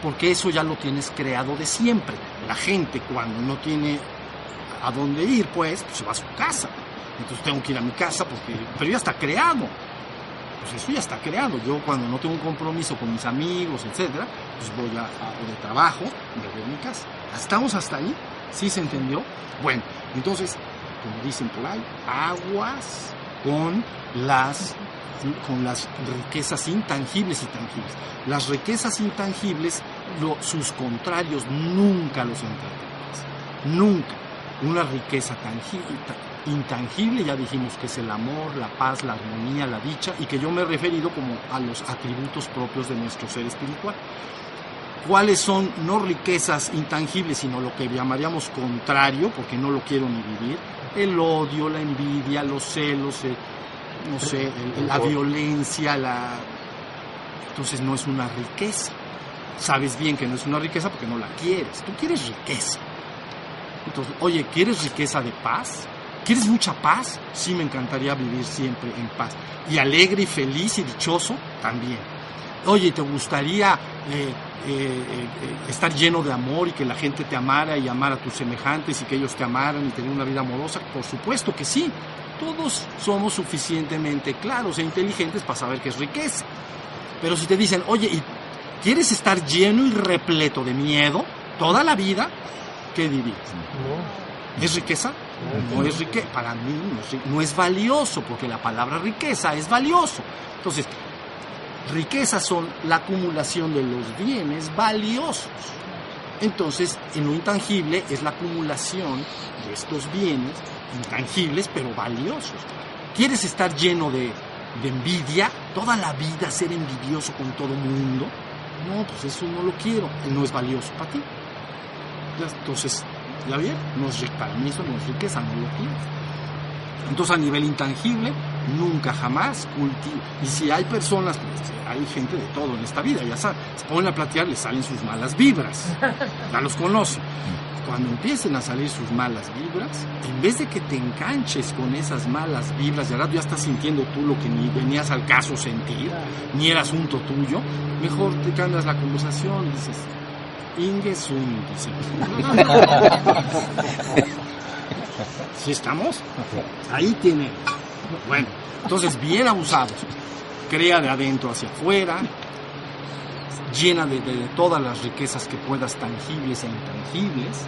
Porque eso ya lo tienes creado de siempre. La gente cuando no tiene a dónde ir, pues, pues se va a su casa. Entonces tengo que ir a mi casa porque... Pero ya está creado. Pues eso ya está creado. Yo cuando no tengo un compromiso con mis amigos, etcétera, pues voy a, a de trabajo, me voy a mi casa. ¿Estamos hasta ahí? ¿Sí se entendió? Bueno, entonces como dicen por ahí, aguas con las, con las riquezas intangibles y tangibles. Las riquezas intangibles, sus contrarios nunca los entenderás. Nunca. Una riqueza tangible, intangible, ya dijimos que es el amor, la paz, la armonía, la dicha, y que yo me he referido como a los atributos propios de nuestro ser espiritual cuáles son no riquezas intangibles, sino lo que llamaríamos contrario, porque no lo quiero ni vivir, el odio, la envidia, los celos, no sé, la violencia, la... Entonces no es una riqueza. Sabes bien que no es una riqueza porque no la quieres. Tú quieres riqueza. Entonces, oye, ¿quieres riqueza de paz? ¿Quieres mucha paz? Sí, me encantaría vivir siempre en paz. Y alegre y feliz y dichoso también. Oye, ¿te gustaría eh, eh, eh, estar lleno de amor y que la gente te amara y amara a tus semejantes y que ellos te amaran y tener una vida amorosa? Por supuesto que sí. Todos somos suficientemente claros e inteligentes para saber qué es riqueza. Pero si te dicen, oye, ¿y ¿quieres estar lleno y repleto de miedo toda la vida? ¿qué dirías? ¿Es riqueza? No es riqueza. Para mí no es, no es valioso, porque la palabra riqueza es valioso. Entonces, riquezas son la acumulación de los bienes valiosos. Entonces, en lo intangible es la acumulación de estos bienes intangibles, pero valiosos. ¿Quieres estar lleno de, envidia? Toda la vida ser envidioso con todo mundo. No, pues eso no lo quiero. No es valioso para ti. Entonces, ¿ya bien? No es, para mí eso no es riqueza, no lo quiero. Entonces, a nivel intangible, nunca jamás cultivo. Y si hay personas, pues, hay gente de todo en esta vida, ya saben, se ponen a platear, les salen sus malas vibras. Ya los conocen. Cuando empiecen a salir sus malas vibras, en vez de que te enganches con esas malas vibras, ya ya estás sintiendo tú lo que ni venías al caso sentir, ni era asunto tuyo, mejor te cambias la conversación y dices, Ingesun, dice. ¿Sí estamos? Ahí tiene. Bueno, entonces bien abusados. Crea de adentro hacia afuera, llena de, de, todas las riquezas que puedas, tangibles e intangibles.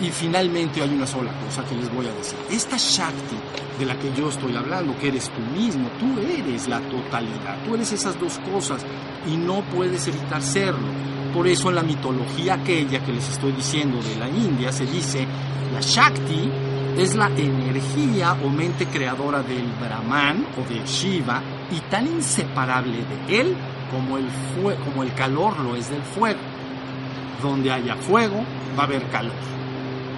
Y finalmente hay una sola cosa que les voy a decir. Esta Shakti de la que yo estoy hablando, que eres tú mismo, tú eres la totalidad, tú eres esas dos cosas y no puedes evitar serlo. Por eso en la mitología aquella que les estoy diciendo de la India se dice, la Shakti es la energía o mente creadora del Brahman o de Shiva y tan inseparable de él como el, como el calor lo es del fuego. Donde haya fuego, va a haber calor.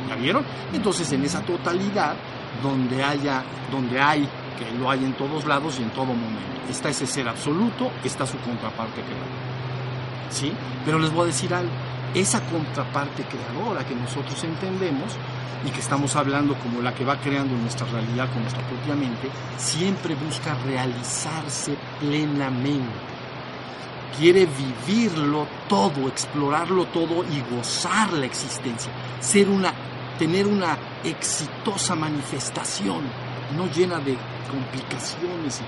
¿Ya vieron? Entonces en esa totalidad, donde haya, donde hay, que lo hay en todos lados y en todo momento, está ese ser absoluto, está su contraparte creadora. ¿Sí? Pero les voy a decir algo. Esa contraparte creadora que nosotros entendemos y que estamos hablando como la que va creando nuestra realidad con nuestra propia mente, siempre busca realizarse plenamente quiere vivirlo todo, explorarlo todo y gozar la existencia, ser una, tener una exitosa manifestación, no llena de complicaciones.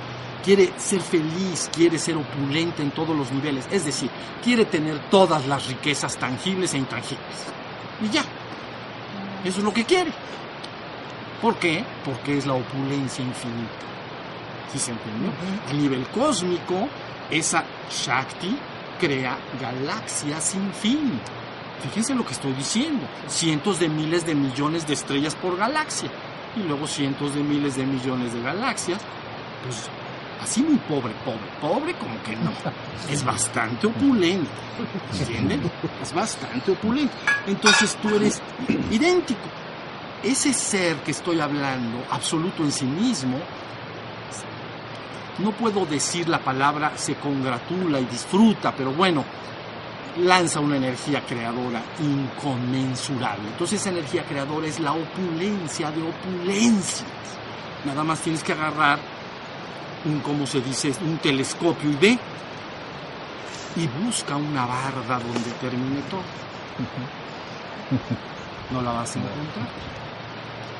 Quiere ser feliz, quiere ser opulente en todos los niveles, es decir, quiere tener todas las riquezas tangibles e intangibles. Y ya, eso es lo que quiere. ¿Por qué? Porque es la opulencia infinita. ¿Sí se entendió? A nivel cósmico, esa Shakti crea galaxias sin fin. Fíjense lo que estoy diciendo. Cientos de miles de millones de estrellas por galaxia. Y luego cientos de miles de millones de galaxias. Pues así muy pobre, pobre, pobre como que no. Es bastante opulento. ¿Entienden? Es bastante opulento. Entonces tú eres idéntico. Ese ser que estoy hablando, absoluto en sí mismo, no puedo decir la palabra se congratula y disfruta, pero bueno, lanza una energía creadora inconmensurable. Entonces esa energía creadora es la opulencia de opulencias. Nada más tienes que agarrar un, como se dice, un telescopio y ve y busca una barda donde termine todo. No la vas a encontrar.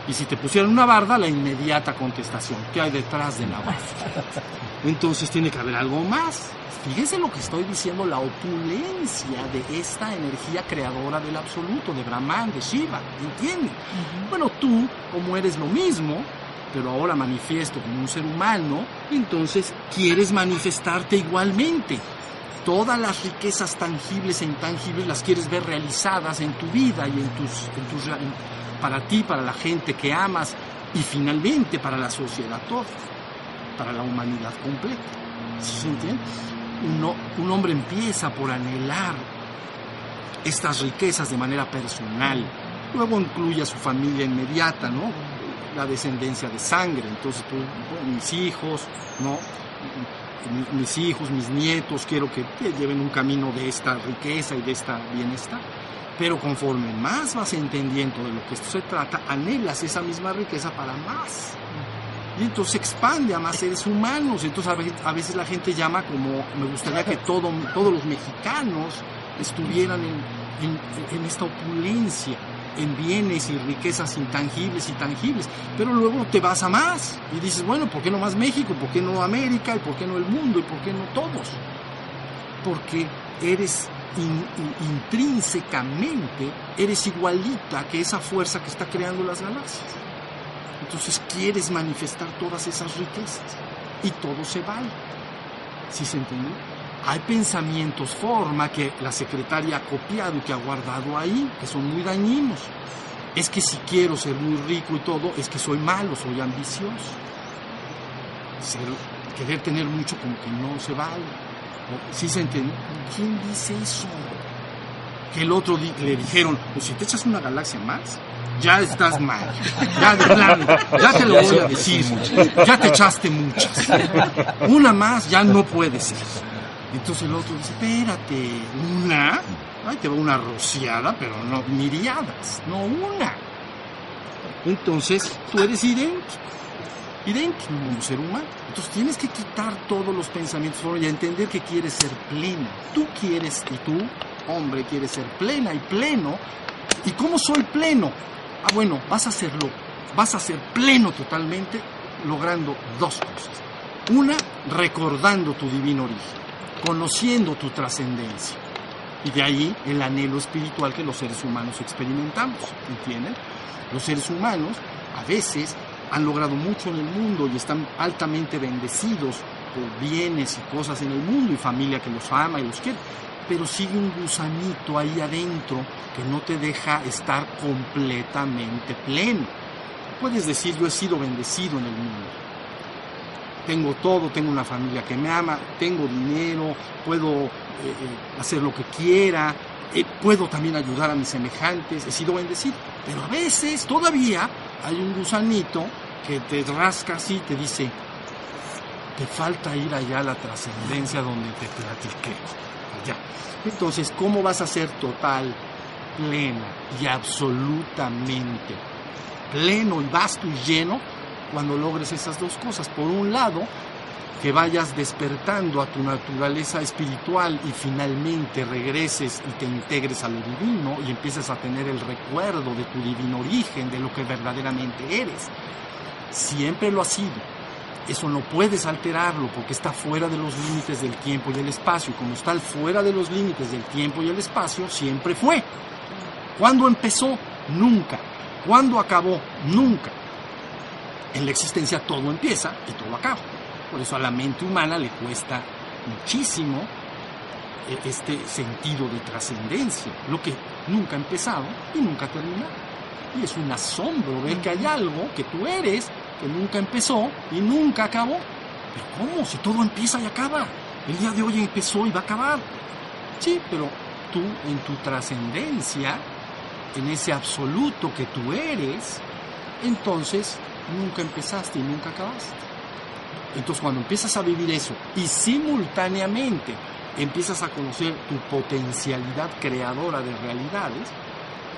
Y si te pusieran una barda, la inmediata contestación, ¿qué hay detrás de la barda? Entonces tiene que haber algo más. Fíjense lo que estoy diciendo, la opulencia de esta energía creadora del absoluto, de Brahman, de Shiva, ¿entienden? Uh -huh. Bueno, tú, como eres lo mismo, pero ahora manifiesto como un ser humano, entonces quieres manifestarte igualmente. Todas las riquezas tangibles e intangibles las quieres ver realizadas en tu vida y en tus, para ti, para la gente que amas y finalmente para la sociedad toda, para la humanidad completa. ¿Sí se entiende? Un hombre empieza por anhelar estas riquezas de manera personal, luego incluye a su familia inmediata, ¿no? La descendencia de sangre, entonces oh, mis hijos, ¿no? mis hijos, mis nietos, quiero que lleven un camino de esta riqueza y de esta bienestar. Pero conforme más vas entendiendo de lo que esto se trata, anhelas esa misma riqueza para más. Y entonces expande a más seres humanos. Entonces a veces, la gente llama como, me gustaría que todo, todos los mexicanos estuvieran en, en esta opulencia, en bienes y riquezas intangibles y tangibles. Pero luego te vas a más y dices, bueno, ¿por qué no más México? ¿Por qué no América? ¿Y por qué no el mundo? ¿Y por qué no todos? Porque eres in- in- intrínsecamente eres igualita que esa fuerza que está creando las galaxias. Entonces quieres manifestar todas esas riquezas y todo se vale. ¿Sí se entendió? Hay pensamientos forma que la secretaria ha copiado y que ha guardado ahí, que son muy dañinos. Es que si quiero ser muy rico y todo, es que soy malo, soy ambicioso. Ser- querer tener mucho como que no se vale. ¿O- ¿Sí se entiende? ¿Quién dice eso? Que el otro di- le dijeron, pues si te echas una galaxia más, ya estás mal. Ya de plano, ya te lo voy a decir. Ya te echaste muchas. Una más ya no puede ser. Entonces el otro dice, espérate, ¿una? Ay, te va una rociada, pero no miriadas, no una. Entonces tú eres idéntico, idéntico como ser humano. Entonces tienes que quitar todos los pensamientos y entender que quieres ser plena. Tú quieres, y tú, hombre, quieres ser plena y pleno. ¿Y cómo soy pleno? Ah, bueno, vas a hacerlo, vas a ser pleno totalmente logrando dos cosas. Una, recordando tu divino origen, conociendo tu trascendencia. Y de ahí el anhelo espiritual que los seres humanos experimentamos, ¿entienden? Los seres humanos a veces han logrado mucho en el mundo y están altamente bendecidos por bienes y cosas en el mundo y familia que los ama y los quiere, pero sigue un gusanito ahí adentro que no te deja estar completamente pleno. Puedes decir, yo he sido bendecido en el mundo. Tengo todo, tengo una familia que me ama, tengo dinero, puedo eh, eh, hacer lo que quiera, eh, puedo también ayudar a mis semejantes, he sido bendecido. Pero a veces todavía hay un gusanito que te rasca así y te dice, te falta ir allá a la trascendencia donde te platiqué. Allá. Entonces, ¿cómo vas a ser total, plena y absolutamente pleno y vasto y lleno cuando logres esas dos cosas? Por un lado, que vayas despertando a tu naturaleza espiritual y finalmente regreses y te integres a lo divino y empieces a tener el recuerdo de tu divino origen, de lo que verdaderamente eres. Siempre lo has sido. Eso no puedes alterarlo porque está fuera de los límites del tiempo y el espacio. Y como está fuera de los límites del tiempo y el espacio, siempre fue. ¿Cuándo empezó? Nunca. ¿Cuándo acabó? Nunca. En la existencia todo empieza y todo acaba. Por eso a la mente humana le cuesta muchísimo eh, este sentido de trascendencia, lo que nunca ha empezado y nunca ha terminado. Y es un asombro ver que hay algo que tú eres que nunca empezó y nunca acabó. Pero ¿cómo? Si todo empieza y acaba. El día de hoy empezó y va a acabar. Sí, pero tú en tu trascendencia, en ese absoluto que tú eres, entonces nunca empezaste y nunca acabaste. Entonces cuando empiezas a vivir eso y simultáneamente empiezas a conocer tu potencialidad creadora de realidades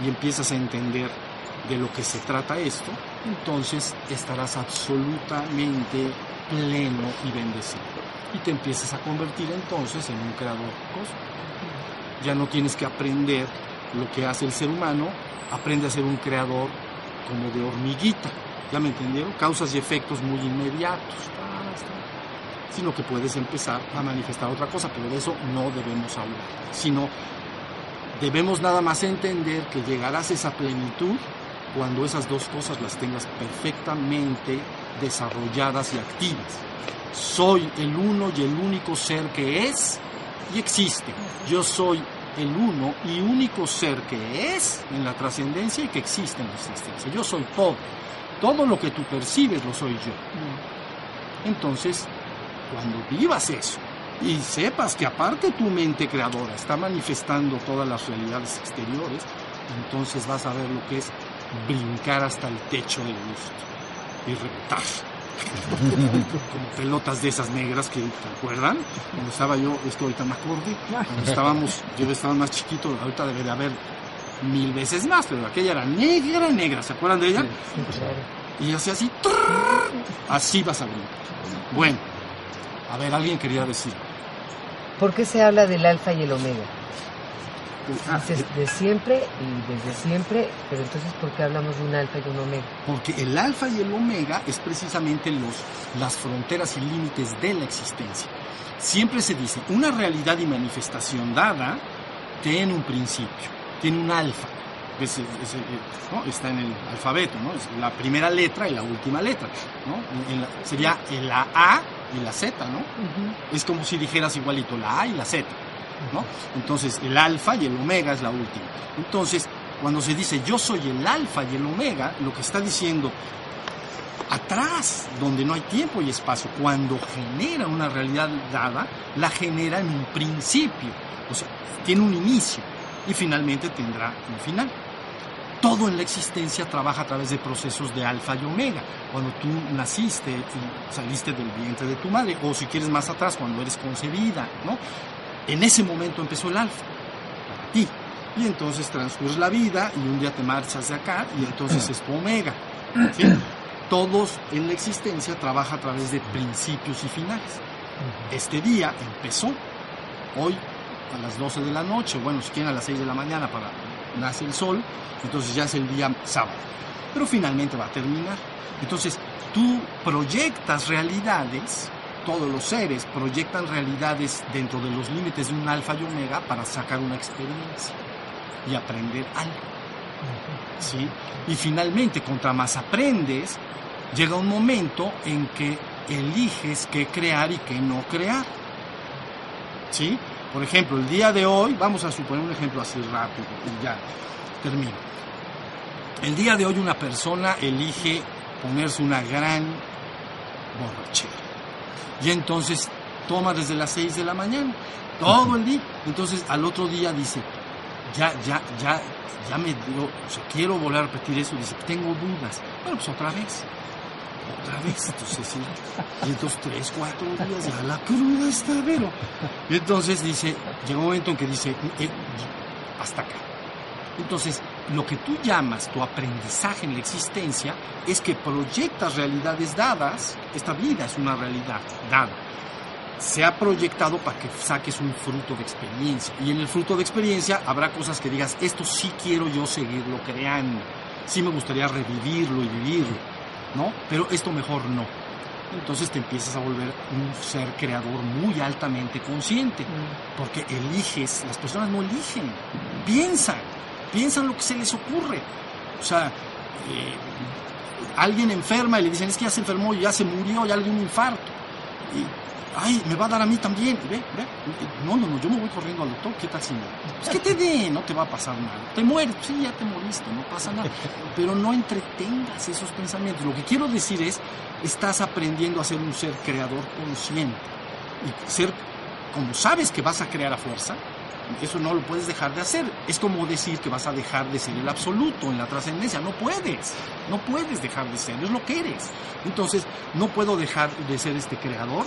y empiezas a entender de lo que se trata esto, entonces estarás absolutamente pleno y bendecido. Y te empiezas a convertir entonces en un creador cósmico. Ya no tienes que aprender lo que hace el ser humano, aprende a ser un creador como de hormiguita. ¿Ya me entendieron? Causas y efectos muy inmediatos. Sino que puedes empezar a manifestar otra cosa, pero de eso no debemos hablar. Sino debemos nada más entender que llegarás a esa plenitud cuando esas dos cosas las tengas perfectamente desarrolladas y activas. Soy el uno y el único ser que es y existe. Yo soy el uno y único ser que es en la trascendencia y que existe en la existencia. Yo soy todo. Todo lo que tú percibes lo soy yo. Entonces, cuando vivas eso y sepas que aparte tu mente creadora está manifestando todas las realidades exteriores, entonces vas a ver lo que es brincar hasta el techo del gusto y reventar. Como pelotas de esas negras que, ¿te acuerdan? Cuando estaba yo, esto ahorita me acordé, cuando estábamos, yo estaba más chiquito, ahorita debe de haber mil veces más, pero aquella era negra, negra, ¿se acuerdan de ella? Y hacía así, trrr, así vas a. Bueno, a ver, alguien quería decir. ¿Por qué se habla del alfa y el omega? Ah, Dices de siempre y desde siempre, pero entonces ¿por qué hablamos de un alfa y un omega? Porque el alfa y el omega es precisamente los, las fronteras y límites de la existencia. Siempre se dice, una realidad y manifestación dada tiene un principio, tiene un alfa. Es- es- es- ¿no? Está en el alfabeto, ¿no? Es la primera letra y la última letra, ¿no? En- en la- sería la A y la Z, ¿no? Es como si dijeras igualito la A y la Z, ¿no? Entonces el alfa y el omega es la última. Entonces, cuando se dice yo soy el alfa y el omega, lo que está diciendo atrás, donde no hay tiempo y espacio, cuando genera una realidad dada, la genera en un principio, o sea, tiene un inicio y finalmente tendrá un final. Todo en la existencia trabaja a través de procesos de alfa y omega. Cuando tú naciste y saliste del vientre de tu madre, o si quieres más atrás, cuando eres concebida, ¿no? En ese momento empezó el alfa, para ti. Y entonces transcurre la vida y un día te marchas de acá y entonces es tu omega. ¿sí? Todos en la existencia trabaja a través de principios y finales. Este día empezó hoy a las 12 de la noche, bueno, si quieren a las 6 de la mañana para nace el sol, entonces ya es el día sábado. Pero finalmente va a terminar. Entonces, tú proyectas realidades, todos los seres proyectan realidades dentro de los límites de un alfa y omega para sacar una experiencia y aprender algo. ¿sí? Y finalmente, contra más aprendes, llega un momento en que eliges qué crear y qué no crear. ¿Sí? Por ejemplo, el día de hoy, vamos a suponer un ejemplo así rápido y ya termino. El día de hoy una persona elige ponerse una gran borrachera. Y entonces toma desde las 6 de la mañana, todo el día. Entonces al otro día dice, ya, ya, ya, ya me dio, o sea, quiero volver a repetir eso, dice, tengo dudas. Bueno, pues otra vez, otra vez, entonces sí. Y entonces tres, cuatro días, ya la cruda está, pero. Entonces dice, llega un momento en que dice, eh, hasta acá. Entonces, lo que tú llamas tu aprendizaje en la existencia es que proyectas realidades dadas, esta vida es una realidad dada, se ha proyectado para que saques un fruto de experiencia. Y en el fruto de experiencia habrá cosas que digas, esto sí quiero yo seguirlo creando, sí me gustaría revivirlo y vivirlo, ¿no? Pero esto mejor no. Entonces te empiezas a volver un ser creador muy altamente consciente, porque eliges, las personas no eligen, piensan, piensan lo que se les ocurre. O sea, eh, alguien enferma y le dicen, es que ya se enfermó, ya se murió, ya le dio un infarto. Y, ay, me va a dar a mí también. Ve, ve. No, no, no, yo me voy corriendo al doctor, ¿qué tal si no? Pues que te dé, no te va a pasar nada. Te mueres, sí, ya te moriste, no pasa nada. Pero no entretengas esos pensamientos. Lo que quiero decir es, estás aprendiendo a ser un ser creador consciente. Y ser, como sabes que vas a crear a fuerza, eso no lo puedes dejar de hacer. Es como decir que vas a dejar de ser el absoluto en la trascendencia. No puedes. No puedes dejar de ser. Es lo que eres. Entonces, no puedo dejar de ser este creador.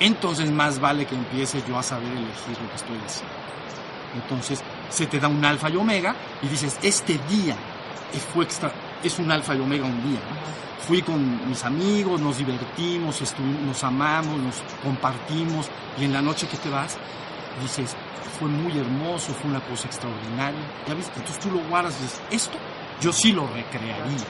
Entonces, más vale que empiece yo a saber elegir lo que estoy haciendo. Entonces, se te da un alfa y omega y dices, este día fue extra, es un alfa y omega un día. ¿no? Fui con mis amigos, nos divertimos, nos amamos, nos compartimos y en la noche que te vas, dices, fue muy hermoso, fue una cosa extraordinaria. ¿Ya viste? Entonces tú lo guardas y dices, esto yo sí lo recrearía.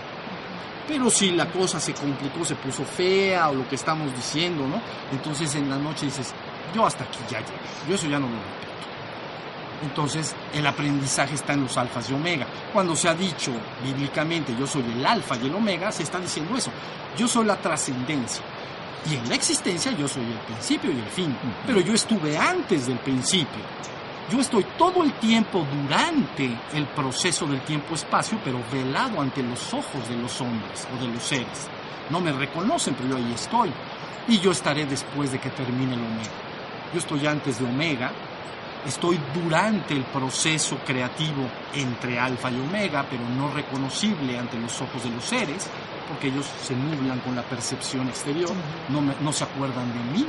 Pero si la cosa se complicó, se puso fea o lo que estamos diciendo, ¿no? Entonces en la noche dices, yo hasta aquí ya llegué, yo eso ya no lo repito. Entonces el aprendizaje está en los alfas y omega. Cuando se ha dicho bíblicamente yo soy el alfa y el omega, se está diciendo eso. Yo soy la trascendencia. Y en la existencia yo soy el principio y el fin. Pero yo estuve antes del principio. Yo estoy todo el tiempo durante el proceso del tiempo-espacio, pero velado ante los ojos de los hombres o de los seres. No me reconocen, pero yo ahí estoy. Y yo estaré después de que termine el omega. Yo estoy antes de omega, estoy durante el proceso creativo entre alfa y omega, pero no reconocible ante los ojos de los seres, porque ellos se nublan con la percepción exterior, no, me- no se acuerdan de mí,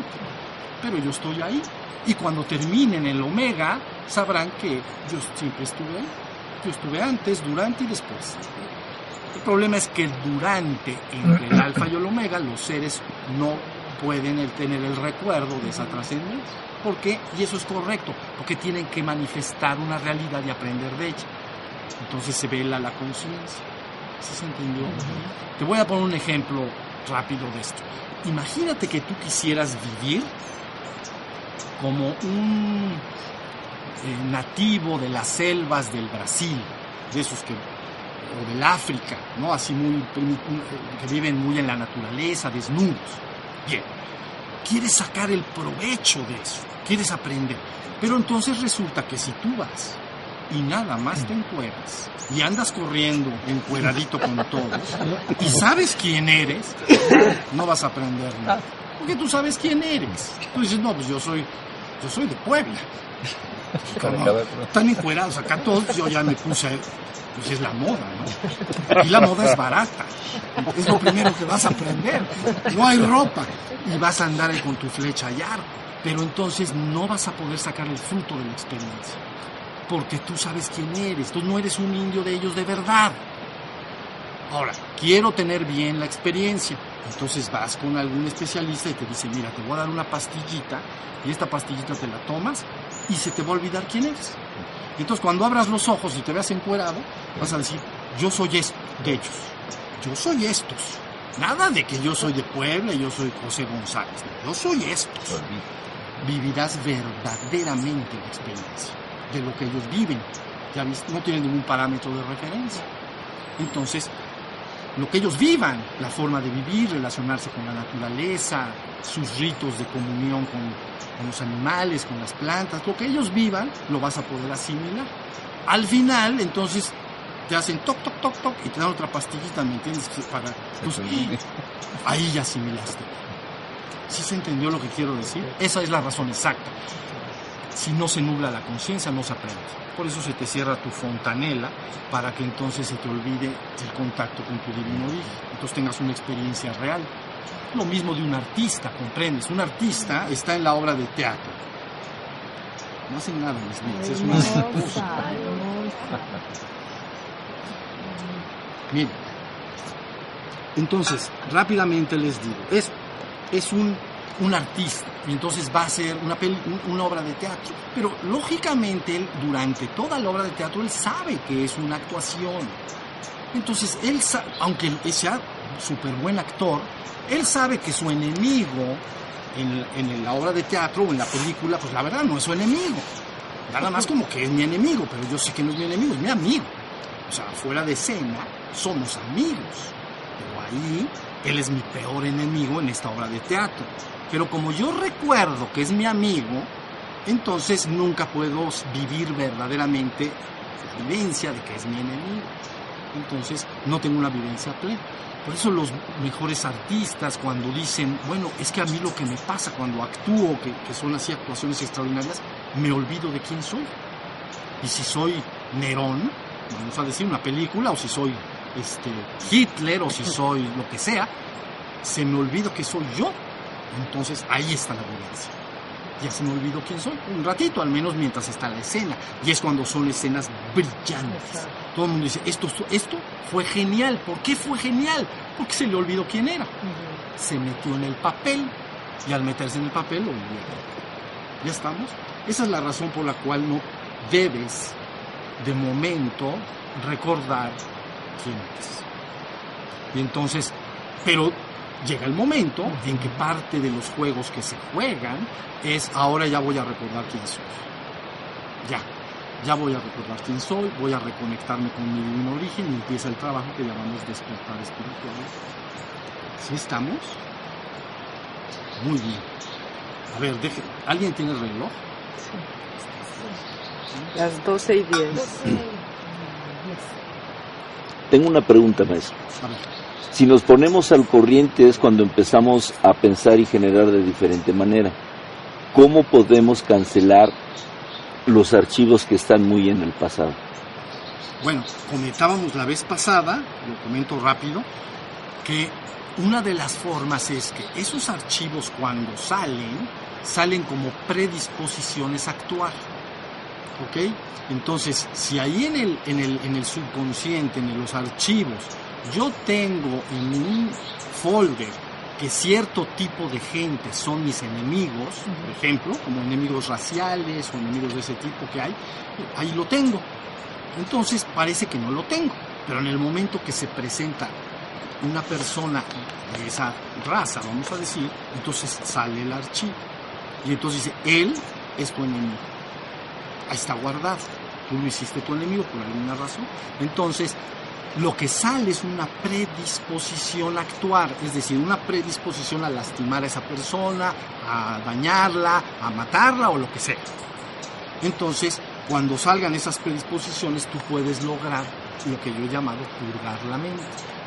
pero yo estoy ahí. Y cuando terminen el omega, sabrán que yo siempre estuve ahí. Yo estuve antes, durante y después. El problema es que durante, entre el alfa y el omega, los seres no pueden tener el recuerdo de esa trascendencia. ¿Por qué? Y eso es correcto, porque tienen que manifestar una realidad y aprender de ella. Entonces se vela la conciencia. ¿Sí se entendió? Te voy a poner un ejemplo rápido de esto. Imagínate que tú quisieras vivir como un eh, nativo de las selvas del Brasil, de esos que o del África, ¿no? Así muy eh, que viven muy en la naturaleza, desnudos. Bien. Quieres sacar el provecho de eso, quieres aprender. Pero entonces resulta que si tú vas y nada más te encueras y andas corriendo encueradito con todos y sabes quién eres, no vas a aprender nada. Porque tú sabes quién eres. Tú dices, no, pues yo soy, yo soy de Puebla. Como están encuerados acá todos, yo ya me puse, pues es la moda, ¿no? Y la moda es barata. Es lo primero que vas a aprender. No hay ropa. Y vas a andar con tu flecha y arco. Pero entonces no vas a poder sacar el fruto de la experiencia. Porque tú sabes quién eres. Tú no eres un indio de ellos de verdad. Ahora, quiero tener bien la experiencia. Entonces vas con algún especialista y te dice, mira, te voy a dar una pastillita y esta pastillita te la tomas y se te va a olvidar quién eres. Y entonces cuando abras los ojos y te veas encuerado, vas a decir, yo soy esto de ellos. Yo soy estos. Nada de que yo soy de Puebla y yo soy José González. Yo soy estos. Vivirás verdaderamente la experiencia de lo que ellos viven. Ya viste, no tienen ningún parámetro de referencia. Entonces, lo que ellos vivan, la forma de vivir, relacionarse con la naturaleza, sus ritos de comunión con, con los animales, con las plantas, lo que ellos vivan, lo vas a poder asimilar. Al final, entonces, te hacen toc, toc, toc, toc, y te dan otra pastillita, ¿me entiendes? Para, pues, ahí ya asimilaste. ¿Sí se entendió lo que quiero decir? Esa es la razón exacta. Si no se nubla la conciencia, no se aprende. Por eso se te cierra tu fontanela para que entonces se te olvide el contacto con tu divino origen. Entonces tengas una experiencia real. Lo mismo de un artista, ¿comprendes? Un artista está en la obra de teatro. No hacen nada, mis niñas, es una Miren, entonces, rápidamente les digo, es, es un, un artista entonces va a hacer una, obra de teatro. Pero lógicamente, él, durante toda la obra de teatro, él sabe que es una actuación. Entonces, él aunque sea súper buen actor, él sabe que su enemigo en, en la obra de teatro o en la película, pues la verdad no es su enemigo. Nada más como que es mi enemigo, pero yo sé que no es mi enemigo, es mi amigo. O sea, fuera de escena, somos amigos. Pero ahí, él es mi peor enemigo en esta obra de teatro. Pero como yo recuerdo que es mi amigo, entonces nunca puedo vivir verdaderamente la vivencia de que es mi enemigo. Entonces no tengo una vivencia plena. Por eso los mejores artistas cuando dicen, bueno, es que a mí lo que me pasa cuando actúo, que, son así actuaciones extraordinarias, me olvido de quién soy. Y si soy Nerón, vamos a decir una película, o si soy este, Hitler, o si soy lo que sea, se me olvido que soy yo. Entonces ahí está la vivencia. Ya se me olvidó quién soy. Un ratito, al menos mientras está la escena. Y es cuando son escenas brillantes. Todo el mundo dice, esto, esto fue genial. ¿Por qué fue genial? Porque se le olvidó quién era. Se metió en el papel y al meterse en el papel lo olvidó. ¿Ya estamos? Esa es la razón por la cual no debes de momento recordar quién eres. Y entonces, pero llega el momento en que parte de los juegos que se juegan es ahora ya voy a recordar quién soy. Ya, ya voy a recordar quién soy, voy a reconectarme con mi divino origen y empieza el trabajo que llamamos despertar espiritual. ¿Sí estamos? Muy bien. A ver, deje, ¿alguien tiene reloj? Las 12 y 10. Tengo una pregunta, maestro. A ver. Si nos ponemos al corriente es cuando empezamos a pensar y generar de diferente manera. ¿Cómo podemos cancelar los archivos que están muy en el pasado? Bueno, comentábamos la vez pasada, lo comento rápido, que una de las formas es que esos archivos cuando salen, salen como predisposiciones a actuar. ¿Ok? Entonces, si ahí en el, en el, en el subconsciente, en los archivos, yo tengo en un folder que cierto tipo de gente son mis enemigos, por ejemplo, como enemigos raciales o enemigos de ese tipo que hay, ahí lo tengo. Entonces parece que no lo tengo, pero en el momento que se presenta una persona de esa raza, vamos a decir, entonces sale el archivo. Y entonces dice, él es tu enemigo. ahí está guardado. Tú lo hiciste tu enemigo por alguna razón. Entonces, lo que sale es una predisposición a actuar, es decir, una predisposición a lastimar a esa persona, a dañarla, a matarla o lo que sea. Entonces, cuando salgan esas predisposiciones, tú puedes lograr lo que yo he llamado purgar la mente.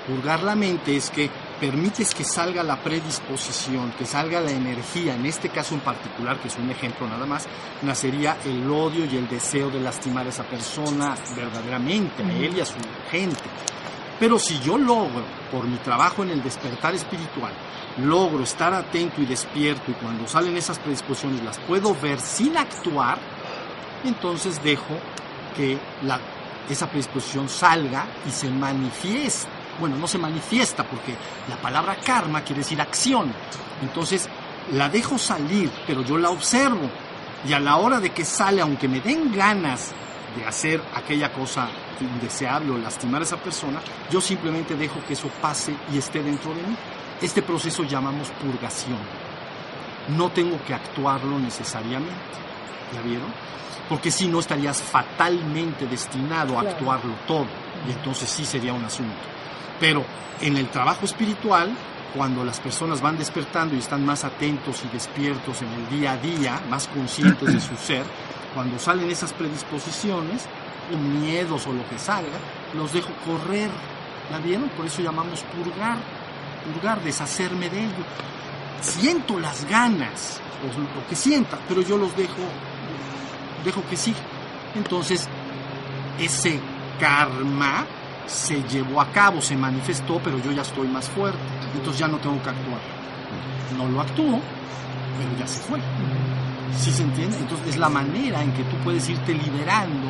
Purgar la mente es que permites que salga la predisposición, que salga la energía, en este caso en particular, que es un ejemplo nada más, nacería el odio y el deseo de lastimar a esa persona verdaderamente, a él y a su gente. Pero si yo logro, por mi trabajo en el despertar espiritual, logro estar atento y despierto y cuando salen esas predisposiciones las puedo ver sin actuar, entonces dejo que esa predisposición salga y se manifieste bueno, no se manifiesta porque la palabra karma quiere decir acción. Entonces, la dejo salir, pero yo la observo. Y a la hora de que sale, aunque me den ganas de hacer aquella cosa indeseable o lastimar a esa persona, yo simplemente dejo que eso pase y esté dentro de mí. Este proceso llamamos purgación. No tengo que actuarlo necesariamente. ¿Ya vieron? Porque si no estarías fatalmente destinado a actuarlo todo. Y entonces sí sería un asunto. Pero en el trabajo espiritual, cuando las personas van despertando y están más atentos y despiertos en el día a día, más conscientes de su ser, cuando salen esas predisposiciones, o miedos o lo que salga, los dejo correr. ¿La vieron? Por eso llamamos purgar, purgar, deshacerme de ello. Siento las ganas, o lo que sienta, pero yo los dejo, dejo que siga. Entonces, ese karma se llevó a cabo, se manifestó, pero yo ya estoy más fuerte, entonces ya no tengo que actuar. No lo actúo, pero ya se fue. ¿Sí se entiende? Entonces es la manera en que tú puedes irte liberando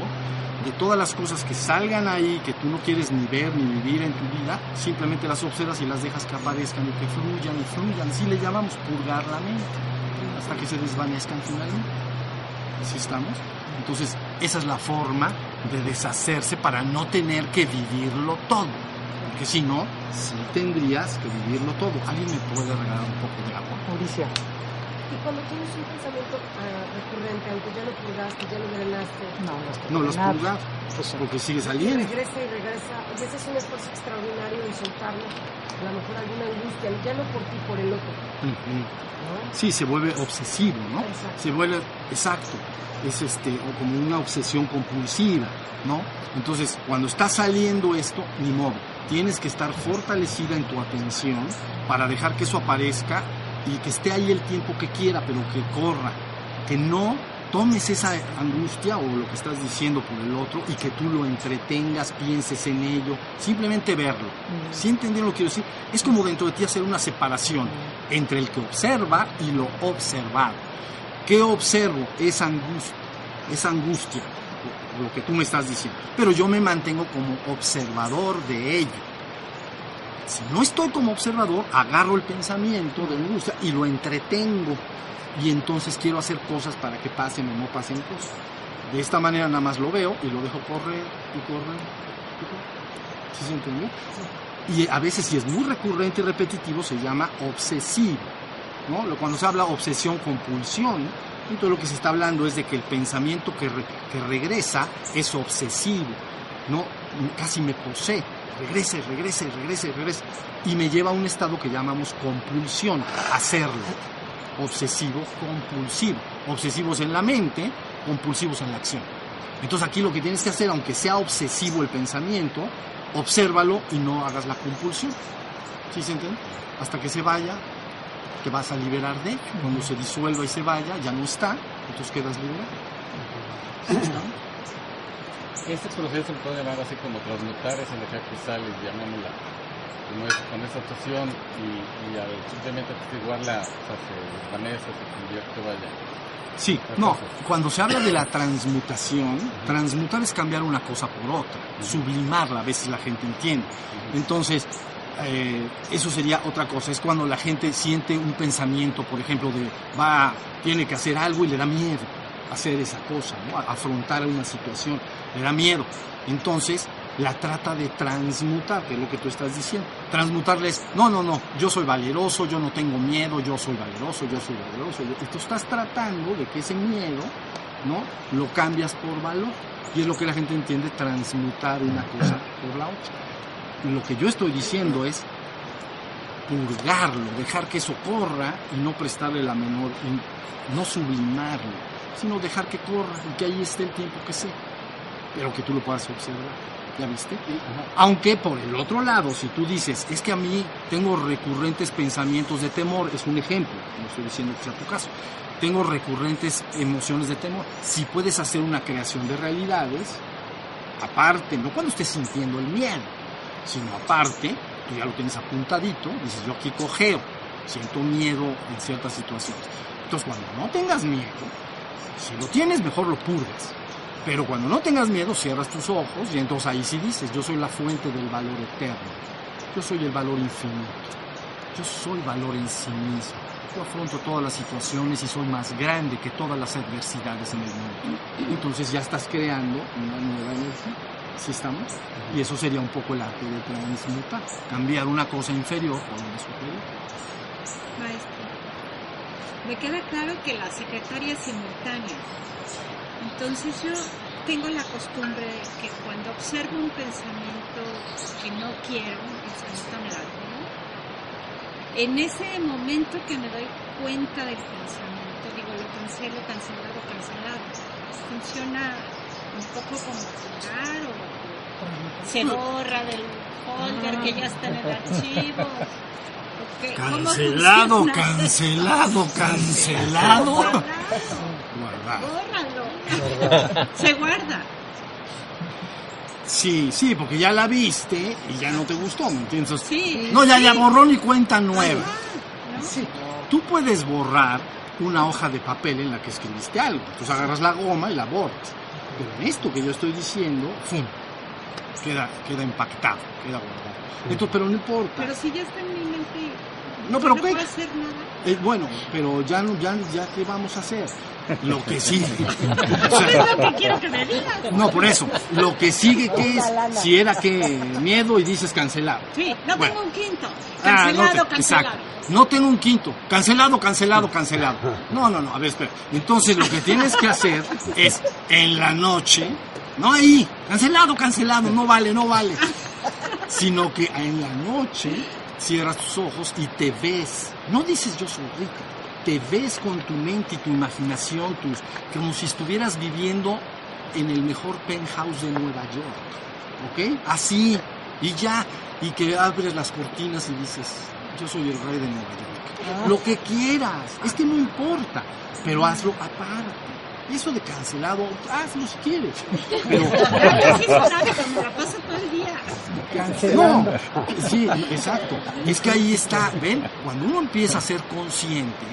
de todas las cosas que salgan ahí, que tú no quieres ni ver ni vivir en tu vida, simplemente las observas y las dejas que aparezcan y que fluyan y fluyan. Así le llamamos purgar la mente, hasta que se desvanezcan finalmente. ¿Sí estamos? Entonces, esa es la forma de deshacerse para no tener que vivirlo todo. Porque si no, sí tendrías que vivirlo todo. ¿Alguien me puede regalar un poco de agua? Mauricio. Y cuando tienes un pensamiento ah, recurrente, aunque ya lo purgaste, ya lo drenaste, No, no No lo has nada. purgado, Pues, porque sigue y saliendo. regresa y regresa, y ese es un esfuerzo extraordinario en soltarlo, a lo mejor alguna angustia, ya no por ti, por el otro, Ujú. ¿no? Sí, se vuelve obsesivo, ¿no? Exacto. Se vuelve, exacto, es este, o como una obsesión compulsiva, ¿no? Entonces, cuando está saliendo esto, ni modo, tienes que estar fortalecida en tu atención para dejar que eso aparezca y que esté ahí el tiempo que quiera, pero que corra, que no tomes esa angustia o lo que estás diciendo por el otro y que tú lo entretengas, pienses en ello, simplemente verlo. ¿Sí entendieron lo que quiero decir? Es como dentro de ti hacer una separación entre el que observa y lo observado. ¿Qué observo? Esa angustia, esa angustia, lo que tú me estás diciendo. Pero yo me mantengo como observador de ello. Si no estoy como observador, agarro el pensamiento de angustia y lo entretengo. Y entonces quiero hacer cosas para que pasen o no pasen cosas. De esta manera nada más lo veo y lo dejo correr y correr. y. ¿Sí se entendió? Y a veces si es muy recurrente y repetitivo se llama obsesivo. ¿no? Cuando se habla obsesión compulsión, entonces lo que se está hablando es de que el pensamiento que, re- que regresa es obsesivo, ¿no? casi me posee, regresa y regresa y regresa y me lleva a un estado que llamamos compulsión, hacerlo, obsesivo compulsivo, obsesivos en la mente, compulsivos en la acción. Entonces aquí lo que tienes que hacer, aunque sea obsesivo el pensamiento, obsérvalo y no hagas la compulsión. ¿Sí se entiende? Hasta que se vaya, te vas a liberar de. Cuando se disuelva y se vaya, ya no está, entonces quedas liberado. ¿Sí Este proceso se puede llamar así como transmutar esa energía que sale, llamémosla, con esa obsesión y, y al simplemente apaciguarla, o sea, se desvanece, se convierte, vaya. Sí, no, cuando se habla de la transmutación, transmutar es cambiar una cosa por otra, sublimarla, a veces la gente entiende. Entonces, eh, eso sería otra cosa, es cuando la gente siente un pensamiento, por ejemplo, de va, tiene que hacer algo y le da miedo hacer esa cosa, afrontar una situación, le da miedo. Entonces, la trata de transmutar, que es lo que tú estás diciendo. Transmutarle es, no, no, no, yo soy valeroso, yo no tengo miedo, yo soy valeroso, yo soy valeroso. Y tú estás tratando de que ese miedo ¿no? Lo cambias por valor. Y es lo que la gente entiende, transmutar una cosa por la otra. Lo que yo estoy diciendo es purgarlo, dejar que eso corra y no prestarle la menor, no sublimarlo, sino dejar que corra y que ahí esté el tiempo que sea, pero que tú lo puedas observar. ¿Ya viste? Aunque por el otro lado, si tú dices, es que a mí tengo recurrentes pensamientos de temor, es un ejemplo, no estoy diciendo que sea tu caso, tengo recurrentes emociones de temor, si puedes hacer una creación de realidades, aparte, no cuando estés sintiendo el miedo, sino aparte, tú ya lo tienes apuntadito, dices, yo aquí cojeo, siento miedo en ciertas situaciones. Entonces, cuando no tengas miedo, si lo tienes, mejor lo purgas. Pero cuando no tengas miedo, cierras tus ojos y entonces ahí sí dices, yo soy la fuente del valor eterno, yo soy el valor infinito, yo soy valor en sí mismo. Yo afronto todas las situaciones y soy más grande que todas las adversidades en el mundo. Entonces ya estás creando una nueva energía. ¿Sí estamos? Y eso sería un poco el arte de transmutar, cambiar una cosa inferior por una superior. Maestro, me queda claro que la secretaria es simultánea. Entonces yo tengo la costumbre que cuando observo un pensamiento que no quiero, un pensamiento negativo, en ese momento que me doy cuenta del pensamiento, digo, lo cancelo, cancelado, cancelado. Funciona un poco como jugar o se borra del folder que ya está en el archivo. ¿Cómo Cancelado, cancelado, cancelado. Guardado. Se guarda. Sí, sí, porque ya la viste y ya no te gustó, ¿me entiendes? Sí. No, ya, sí. ya borrón y cuenta nueva. Ajá, ¿no? Sí. Tú puedes borrar una hoja de papel en la que escribiste algo. Entonces agarras la goma y la borras. Pero en esto que yo estoy diciendo, ¡fum! Queda, queda impactado, queda guardado. Entonces, pero no importa. Pero si ya está en mi mente, no, pero no ¿qué? hacer nada. Eh, bueno, pero ya no, ya, ya qué vamos a hacer. Lo que sigue. O sea, es lo que quiero que me digas. no, por eso. Lo que sigue, ¿qué es? Si era que miedo y dices cancelado. Sí, no Bueno. tengo un quinto. Ah, no Cancelado, te- cancelado. Exacto. No tengo un quinto. Cancelado, cancelado, cancelado. No, no, no. A ver, espera. Entonces lo que tienes que hacer es en la noche, no ahí, cancelado, cancelado, no vale, no vale. Sino que en la noche cierras tus ojos y te ves. No dices yo soy rica. Te ves con tu mente y tu imaginación, tus, como si estuvieras viviendo en el mejor penthouse de Nueva York. ¿Ok? Así. Y ya. Y que abres las cortinas y dices, yo soy el rey de Nueva York. Lo que quieras. Es que no importa. Pero hazlo aparte. Eso de cancelado, hazlo si quieres. Pero sí, exacto, me la paso todo el día. no, sí, exacto. Es que ahí está, ven, cuando uno empieza a ser consciente,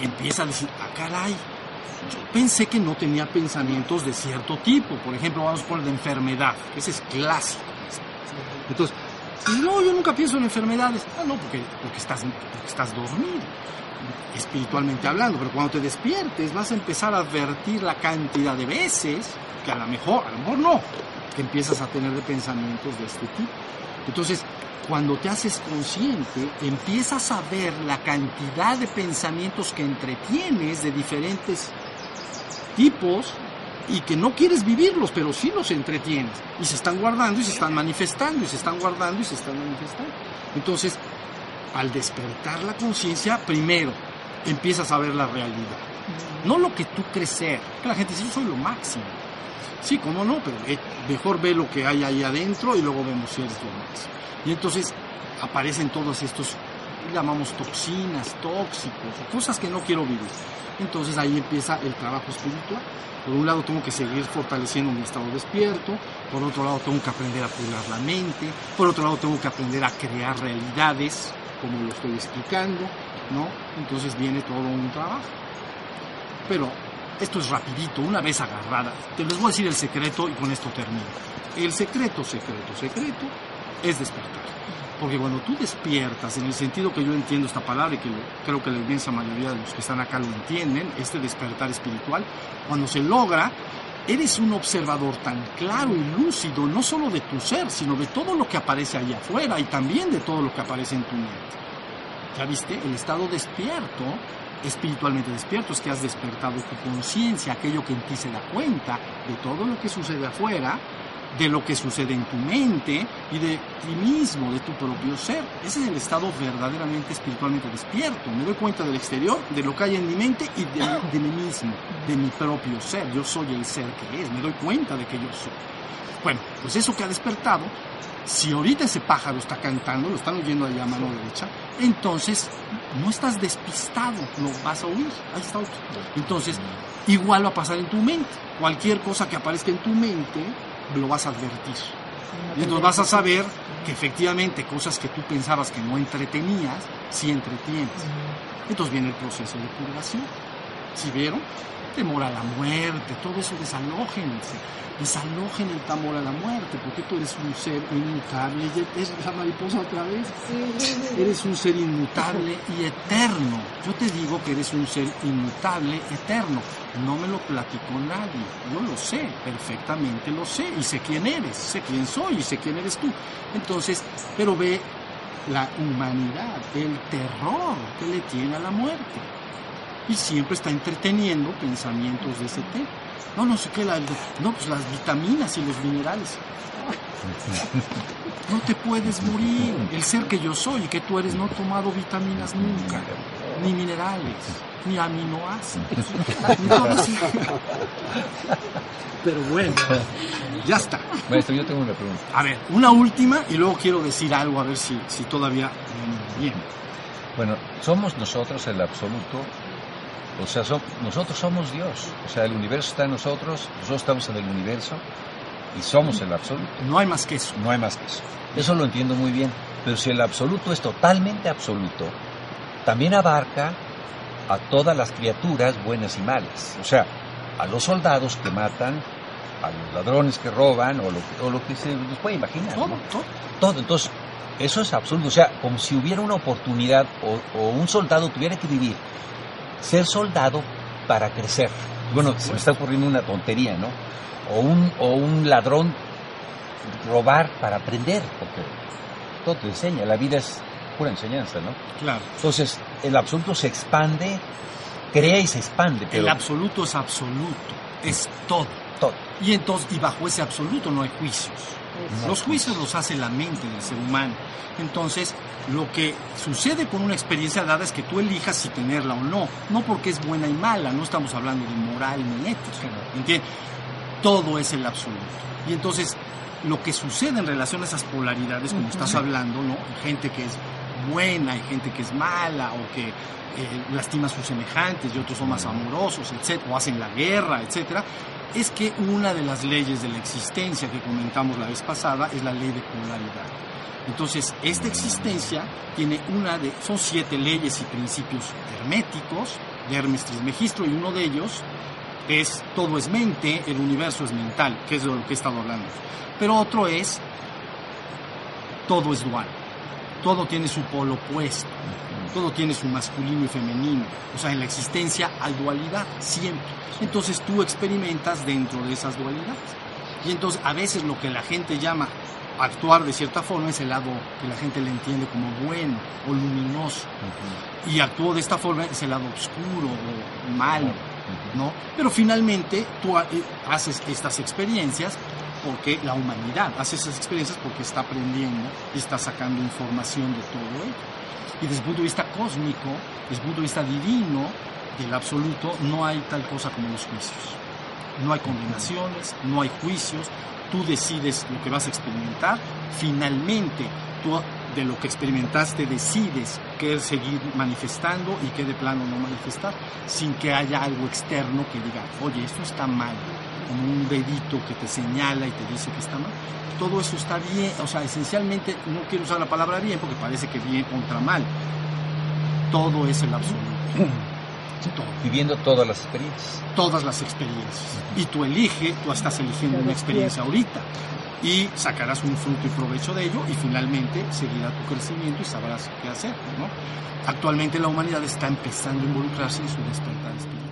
empieza a decir, ah, caray, yo pensé que no tenía pensamientos de cierto tipo. Por ejemplo, vamos a poner de enfermedad, ese es clásico. Entonces, no, yo nunca pienso en enfermedades. Ah, no, porque, porque, estás, porque estás dormido, espiritualmente hablando. Pero cuando te despiertes, vas a empezar a advertir la cantidad de veces, que a lo mejor, a lo mejor no, que empiezas a tener de pensamientos de este tipo. Entonces, cuando te haces consciente, empiezas a ver la cantidad de pensamientos que entretienes de diferentes tipos y que no quieres vivirlos, pero sí los entretienes. Y se están guardando y se están manifestando y se están guardando y se están manifestando. Entonces, al despertar la conciencia, primero empiezas a ver la realidad. No lo que tú crees ser. Que la gente dice, yo soy lo máximo. Sí, cómo no, pero eh, mejor ve lo que hay ahí adentro y luego vemos si eres lo máximo. Y entonces aparecen todos estos, llamamos toxinas, tóxicos, cosas que no quiero vivir. Entonces ahí empieza el trabajo espiritual. Por un lado tengo que seguir fortaleciendo mi estado despierto, por otro lado tengo que aprender a purgar la mente, por otro lado tengo que aprender a crear realidades, como lo estoy explicando, ¿no? Entonces viene todo un trabajo. Pero esto es rapidito, una vez agarrada. Te les voy a decir el secreto y con esto termino. El secreto, secreto, secreto es despertar. Porque cuando tú despiertas, en el sentido que yo entiendo esta palabra y que creo que la inmensa mayoría de los que están acá lo entienden, este despertar espiritual, cuando se logra, eres un observador tan claro y lúcido, no solo de tu ser, sino de todo lo que aparece allá afuera y también de todo lo que aparece en tu mente. ¿Ya viste? El estado despierto espiritualmente despierto, es que has despertado tu conciencia, aquello que en ti se da cuenta de todo lo que sucede afuera, de lo que sucede en tu mente y de ti mismo, de tu propio ser. Ese es el estado verdaderamente espiritualmente despierto. Me doy cuenta del exterior, de lo que hay en mi mente y de, mí mismo, de mi propio ser. Yo soy el ser que es, me doy cuenta de que yo soy. Bueno, pues eso que ha despertado, si ahorita ese pájaro está cantando, lo están oyendo allá a mano derecha, entonces no estás despistado, lo vas a oír, ahí está otro. Entonces, igual va a pasar en tu mente. Cualquier cosa que aparezca en tu mente, lo vas a advertir. Y entonces vas a saber que efectivamente cosas que tú pensabas que no entretenías, sí entretienes. Entonces viene el proceso de purgación. ¿Sí vieron? Temor a la muerte, todo eso desalójense. Desalojen el temor a la muerte, porque tú eres un ser inmutable. y Es la mariposa otra vez. Eres un ser inmutable y eterno. Yo te digo que eres un ser inmutable, eterno. No me lo platicó nadie. Yo lo sé, perfectamente lo sé. Y sé quién eres, sé quién soy y sé quién eres tú. Entonces, pero ve la humanidad, el terror que le tiene a la muerte. Y siempre está entreteniendo pensamientos de ese tema. No, no sé qué, la, no, pues las vitaminas y los minerales. No te puedes morir. El ser que yo soy y que tú eres no ha tomado vitaminas nunca, ni minerales, ni aminoácidos. Entonces, pero bueno, ya está. Maestro, yo tengo una pregunta. A ver, una última y luego quiero decir algo a ver si, si todavía bien. Bueno, somos nosotros el absoluto, o sea, so- nosotros somos Dios, o sea, el universo está en nosotros, nosotros estamos en el universo y somos el absoluto. No hay más que eso. No hay más que eso. Eso lo entiendo muy bien. Pero si el absoluto es totalmente absoluto, también abarca a todas las criaturas buenas y malas. O sea, a los soldados que matan, a los ladrones que roban, o lo, que- o lo que se nos puede imaginar. Todo, ¿no? todo. Todo. Entonces, eso es absoluto. O sea, como si hubiera una oportunidad o, o un soldado tuviera que vivir, ser soldado para crecer. Bueno, se me está ocurriendo una tontería, ¿no? O un, o un ladrón robar para aprender, porque todo te enseña, la vida es pura enseñanza, ¿no? Claro. Entonces, el absoluto se expande, crea y se expande, pero El absoluto es absoluto, es todo. todo. Y entonces, y bajo ese absoluto no hay juicios. Los juicios los hace la mente del ser humano. Entonces, lo que sucede con una experiencia dada es que tú elijas si tenerla o no. No porque es buena y mala, no estamos hablando de moral ni ética. ¿Entiendes? Todo es el absoluto. Y entonces, lo que sucede en relación a esas polaridades, como estás hablando, ¿no? Hay gente que es buena, hay gente que es mala, o que eh, lastima a sus semejantes y otros son más amorosos, etc., o hacen la guerra, etcétera, es que una de las leyes de la existencia que comentamos la vez pasada es la ley de polaridad. Entonces, esta existencia tiene una de, son siete leyes y principios herméticos de Hermes Trismegisto y uno de ellos es todo es mente, el universo es mental, que es de lo que he estado hablando. Pero otro es todo es dual, todo tiene su polo opuesto, todo tiene su masculino y femenino, o sea, en la existencia hay dualidad siempre. Entonces tú experimentas dentro de esas dualidades. Y entonces a veces lo que la gente llama actuar de cierta forma es el lado que la gente le entiende como bueno o luminoso. Y actuó de esta forma es el lado oscuro o malo, ¿no? Pero finalmente tú eh, haces estas experiencias porque la humanidad hace esas experiencias porque está aprendiendo y está sacando información de todo ello. Y desde el punto de vista cósmico, desde el punto de vista divino, del absoluto, no hay tal cosa como los juicios. No hay condenaciones, no hay juicios, tú decides lo que vas a experimentar, finalmente tú de lo que experimentaste decides qué seguir manifestando y qué de plano no manifestar, sin que haya algo externo que diga, oye, esto está mal, como un dedito que te señala y te dice que está mal. Todo eso está bien, o sea, esencialmente no quiero usar la palabra bien porque parece que bien contra mal. Todo es el absoluto. Todo viviendo todas las experiencias. todas las experiencias. Y tú eliges, tú estás eligiendo una experiencia ahorita y sacarás un fruto y provecho de ello y finalmente seguirá tu crecimiento y sabrás qué hacer. ¿no? Actualmente la humanidad está empezando a involucrarse en su despertar espiritual.